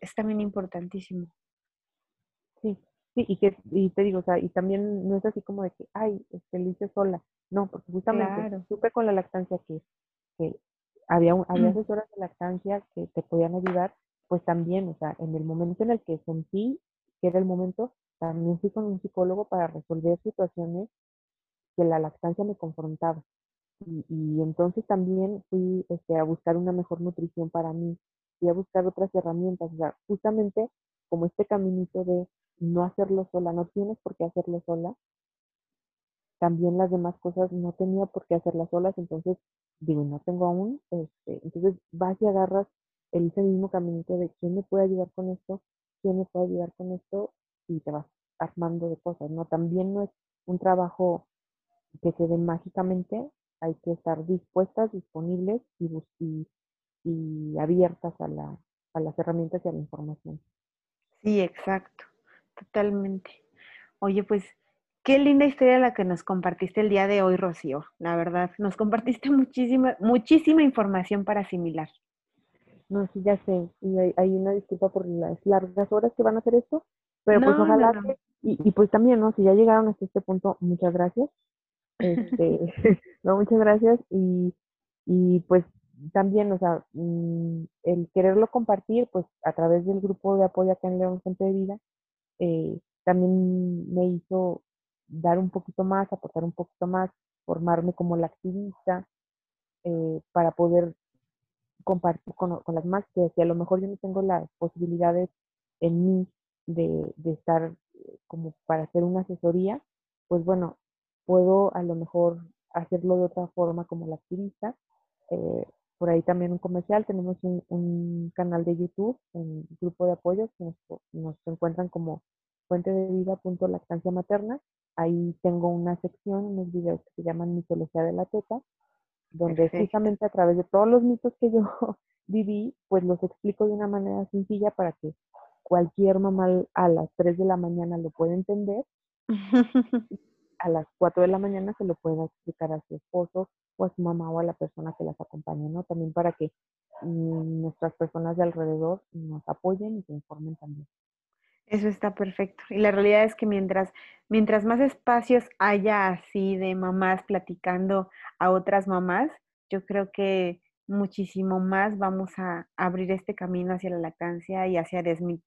es también importantísimo.
Sí, sí, y que y te digo, o sea, y también no es así como de que, ay, este, lo hice sola, no, porque justamente supe con la lactancia que, que había, había mm. asesoras de lactancia que te podían ayudar, pues también, o sea, en el momento en el que sentí que era el momento, también fui con un psicólogo para resolver situaciones que la lactancia me confrontaba. Y, y entonces también fui este, a buscar una mejor nutrición para mí, fui a buscar otras herramientas, o sea, justamente como este caminito de no hacerlo sola, no tienes por qué hacerlo sola, también las demás cosas no tenía por qué hacerlas solas, entonces digo, no tengo aún, este, entonces vas y agarras el, ese mismo caminito de quién me puede ayudar con esto, quién me puede ayudar con esto, y te vas armando de cosas, ¿no? También no es un trabajo que se dé mágicamente, hay que estar dispuestas, disponibles y, y, abiertas a, la, a las herramientas y a la información.
Sí, exacto, totalmente. Oye, pues Qué linda historia la que nos compartiste el día de hoy, Rocío. La verdad, nos compartiste muchísima, muchísima información para asimilar.
No, sí, ya sé. Y hay, una disculpa por las largas horas que van a hacer esto, pero pues ojalá y, pues también, ¿no? Si ya llegaron hasta este punto, muchas gracias. Este, no, muchas gracias. Y, y pues también, o sea, mm, el quererlo compartir, pues a través del grupo de apoyo acá en León Gente de Vida, eh, también me hizo dar un poquito más, aportar un poquito más, formarme como la activista, eh, para poder compartir con, las más que si a lo mejor yo no tengo las posibilidades en mí de, estar eh, como para hacer una asesoría, pues bueno, puedo a lo mejor hacerlo de otra forma como la activista. Eh, por ahí también un comercial, tenemos un, canal de YouTube, un grupo de apoyo que nos, nos encuentran como fuente de vida lactancia materna Ahí tengo una sección, unos videos que se llaman Mitología de la Teta, donde justamente a través de todos los mitos que yo viví, pues los explico de una manera sencilla para que cualquier mamá a las 3 de la mañana lo pueda entender. a las 4 de la mañana se lo pueda explicar a su esposo o a su mamá o a la persona que las acompañe, ¿no? También para que mm, nuestras personas de alrededor nos apoyen y se informen también.
Eso está perfecto. Y la realidad es que mientras, mientras más espacios haya así de mamás platicando a otras mamás, yo creo que muchísimo más vamos a abrir este camino hacia la lactancia y hacia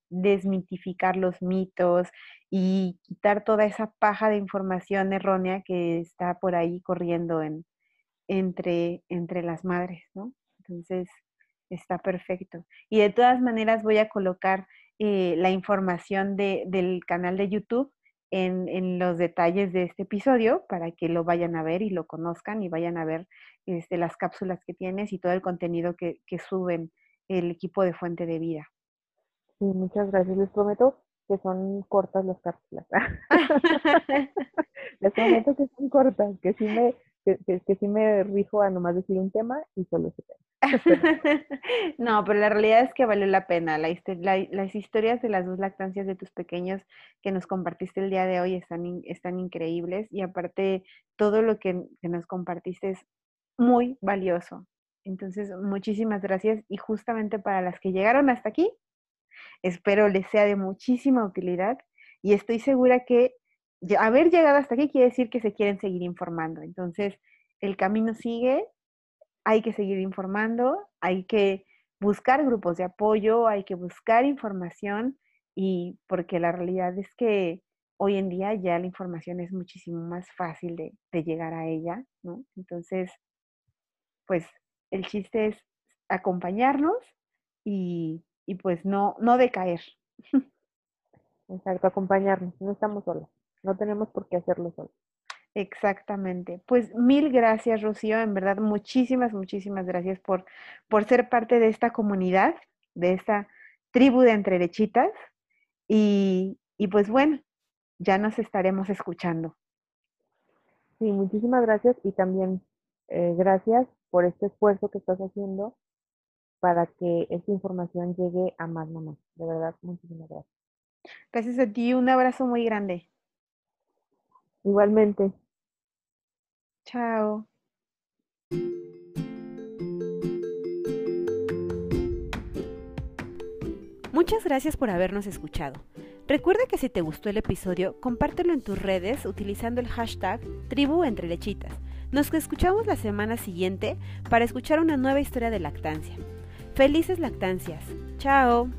desmitificar los mitos y quitar toda esa paja de información errónea que está por ahí corriendo en, entre, entre las madres, ¿no? Entonces, está perfecto. Y de todas maneras voy a colocar eh, la información de, del canal de YouTube en, en, los detalles de este episodio para que lo vayan a ver y lo conozcan y vayan a ver este, las cápsulas que tienes y todo el contenido que, que suben el equipo de Fuente de Vida.
Sí, muchas gracias. Les prometo que son cortas las cápsulas. Les prometo que son cortas, que sí me, que, que, sí me rijo a nomás decir un tema y solo ese tema.
no, pero la realidad es que valió la pena. las historias de las dos lactancias de tus pequeños que nos compartiste el día de hoy están, increíbles y aparte todo lo que, que nos compartiste es muy valioso. Entonces, muchísimas gracias y justamente para las que llegaron hasta aquí, espero les sea de muchísima utilidad y estoy segura que haber llegado hasta aquí quiere decir que se quieren seguir informando. Entonces, el camino sigue hay que seguir informando, hay que buscar grupos de apoyo, hay que buscar información y porque la realidad es que hoy en día ya la información es muchísimo más fácil de, llegar a ella, ¿no? Entonces, pues el chiste es acompañarnos y, y pues no, no decaer.
Exacto, acompañarnos, no estamos solos, no tenemos por qué hacerlo solos.
Exactamente. Pues mil gracias, Rocío. En verdad, muchísimas, muchísimas gracias por, por ser parte de esta comunidad, de esta tribu de entrelechitas. Y, y pues bueno, ya nos estaremos escuchando.
Sí, muchísimas gracias y también eh, gracias por este esfuerzo que estás haciendo para que esta información llegue a más mamás. De verdad, muchísimas gracias.
Gracias a ti, un abrazo muy grande.
Igualmente.
Chao. Muchas gracias por habernos escuchado. Recuerda que si te gustó el episodio, compártelo en tus redes utilizando el hashtag Tribu Entre Lechitas. Nos escuchamos la semana siguiente para escuchar una nueva historia de lactancia. Felices lactancias. Chao.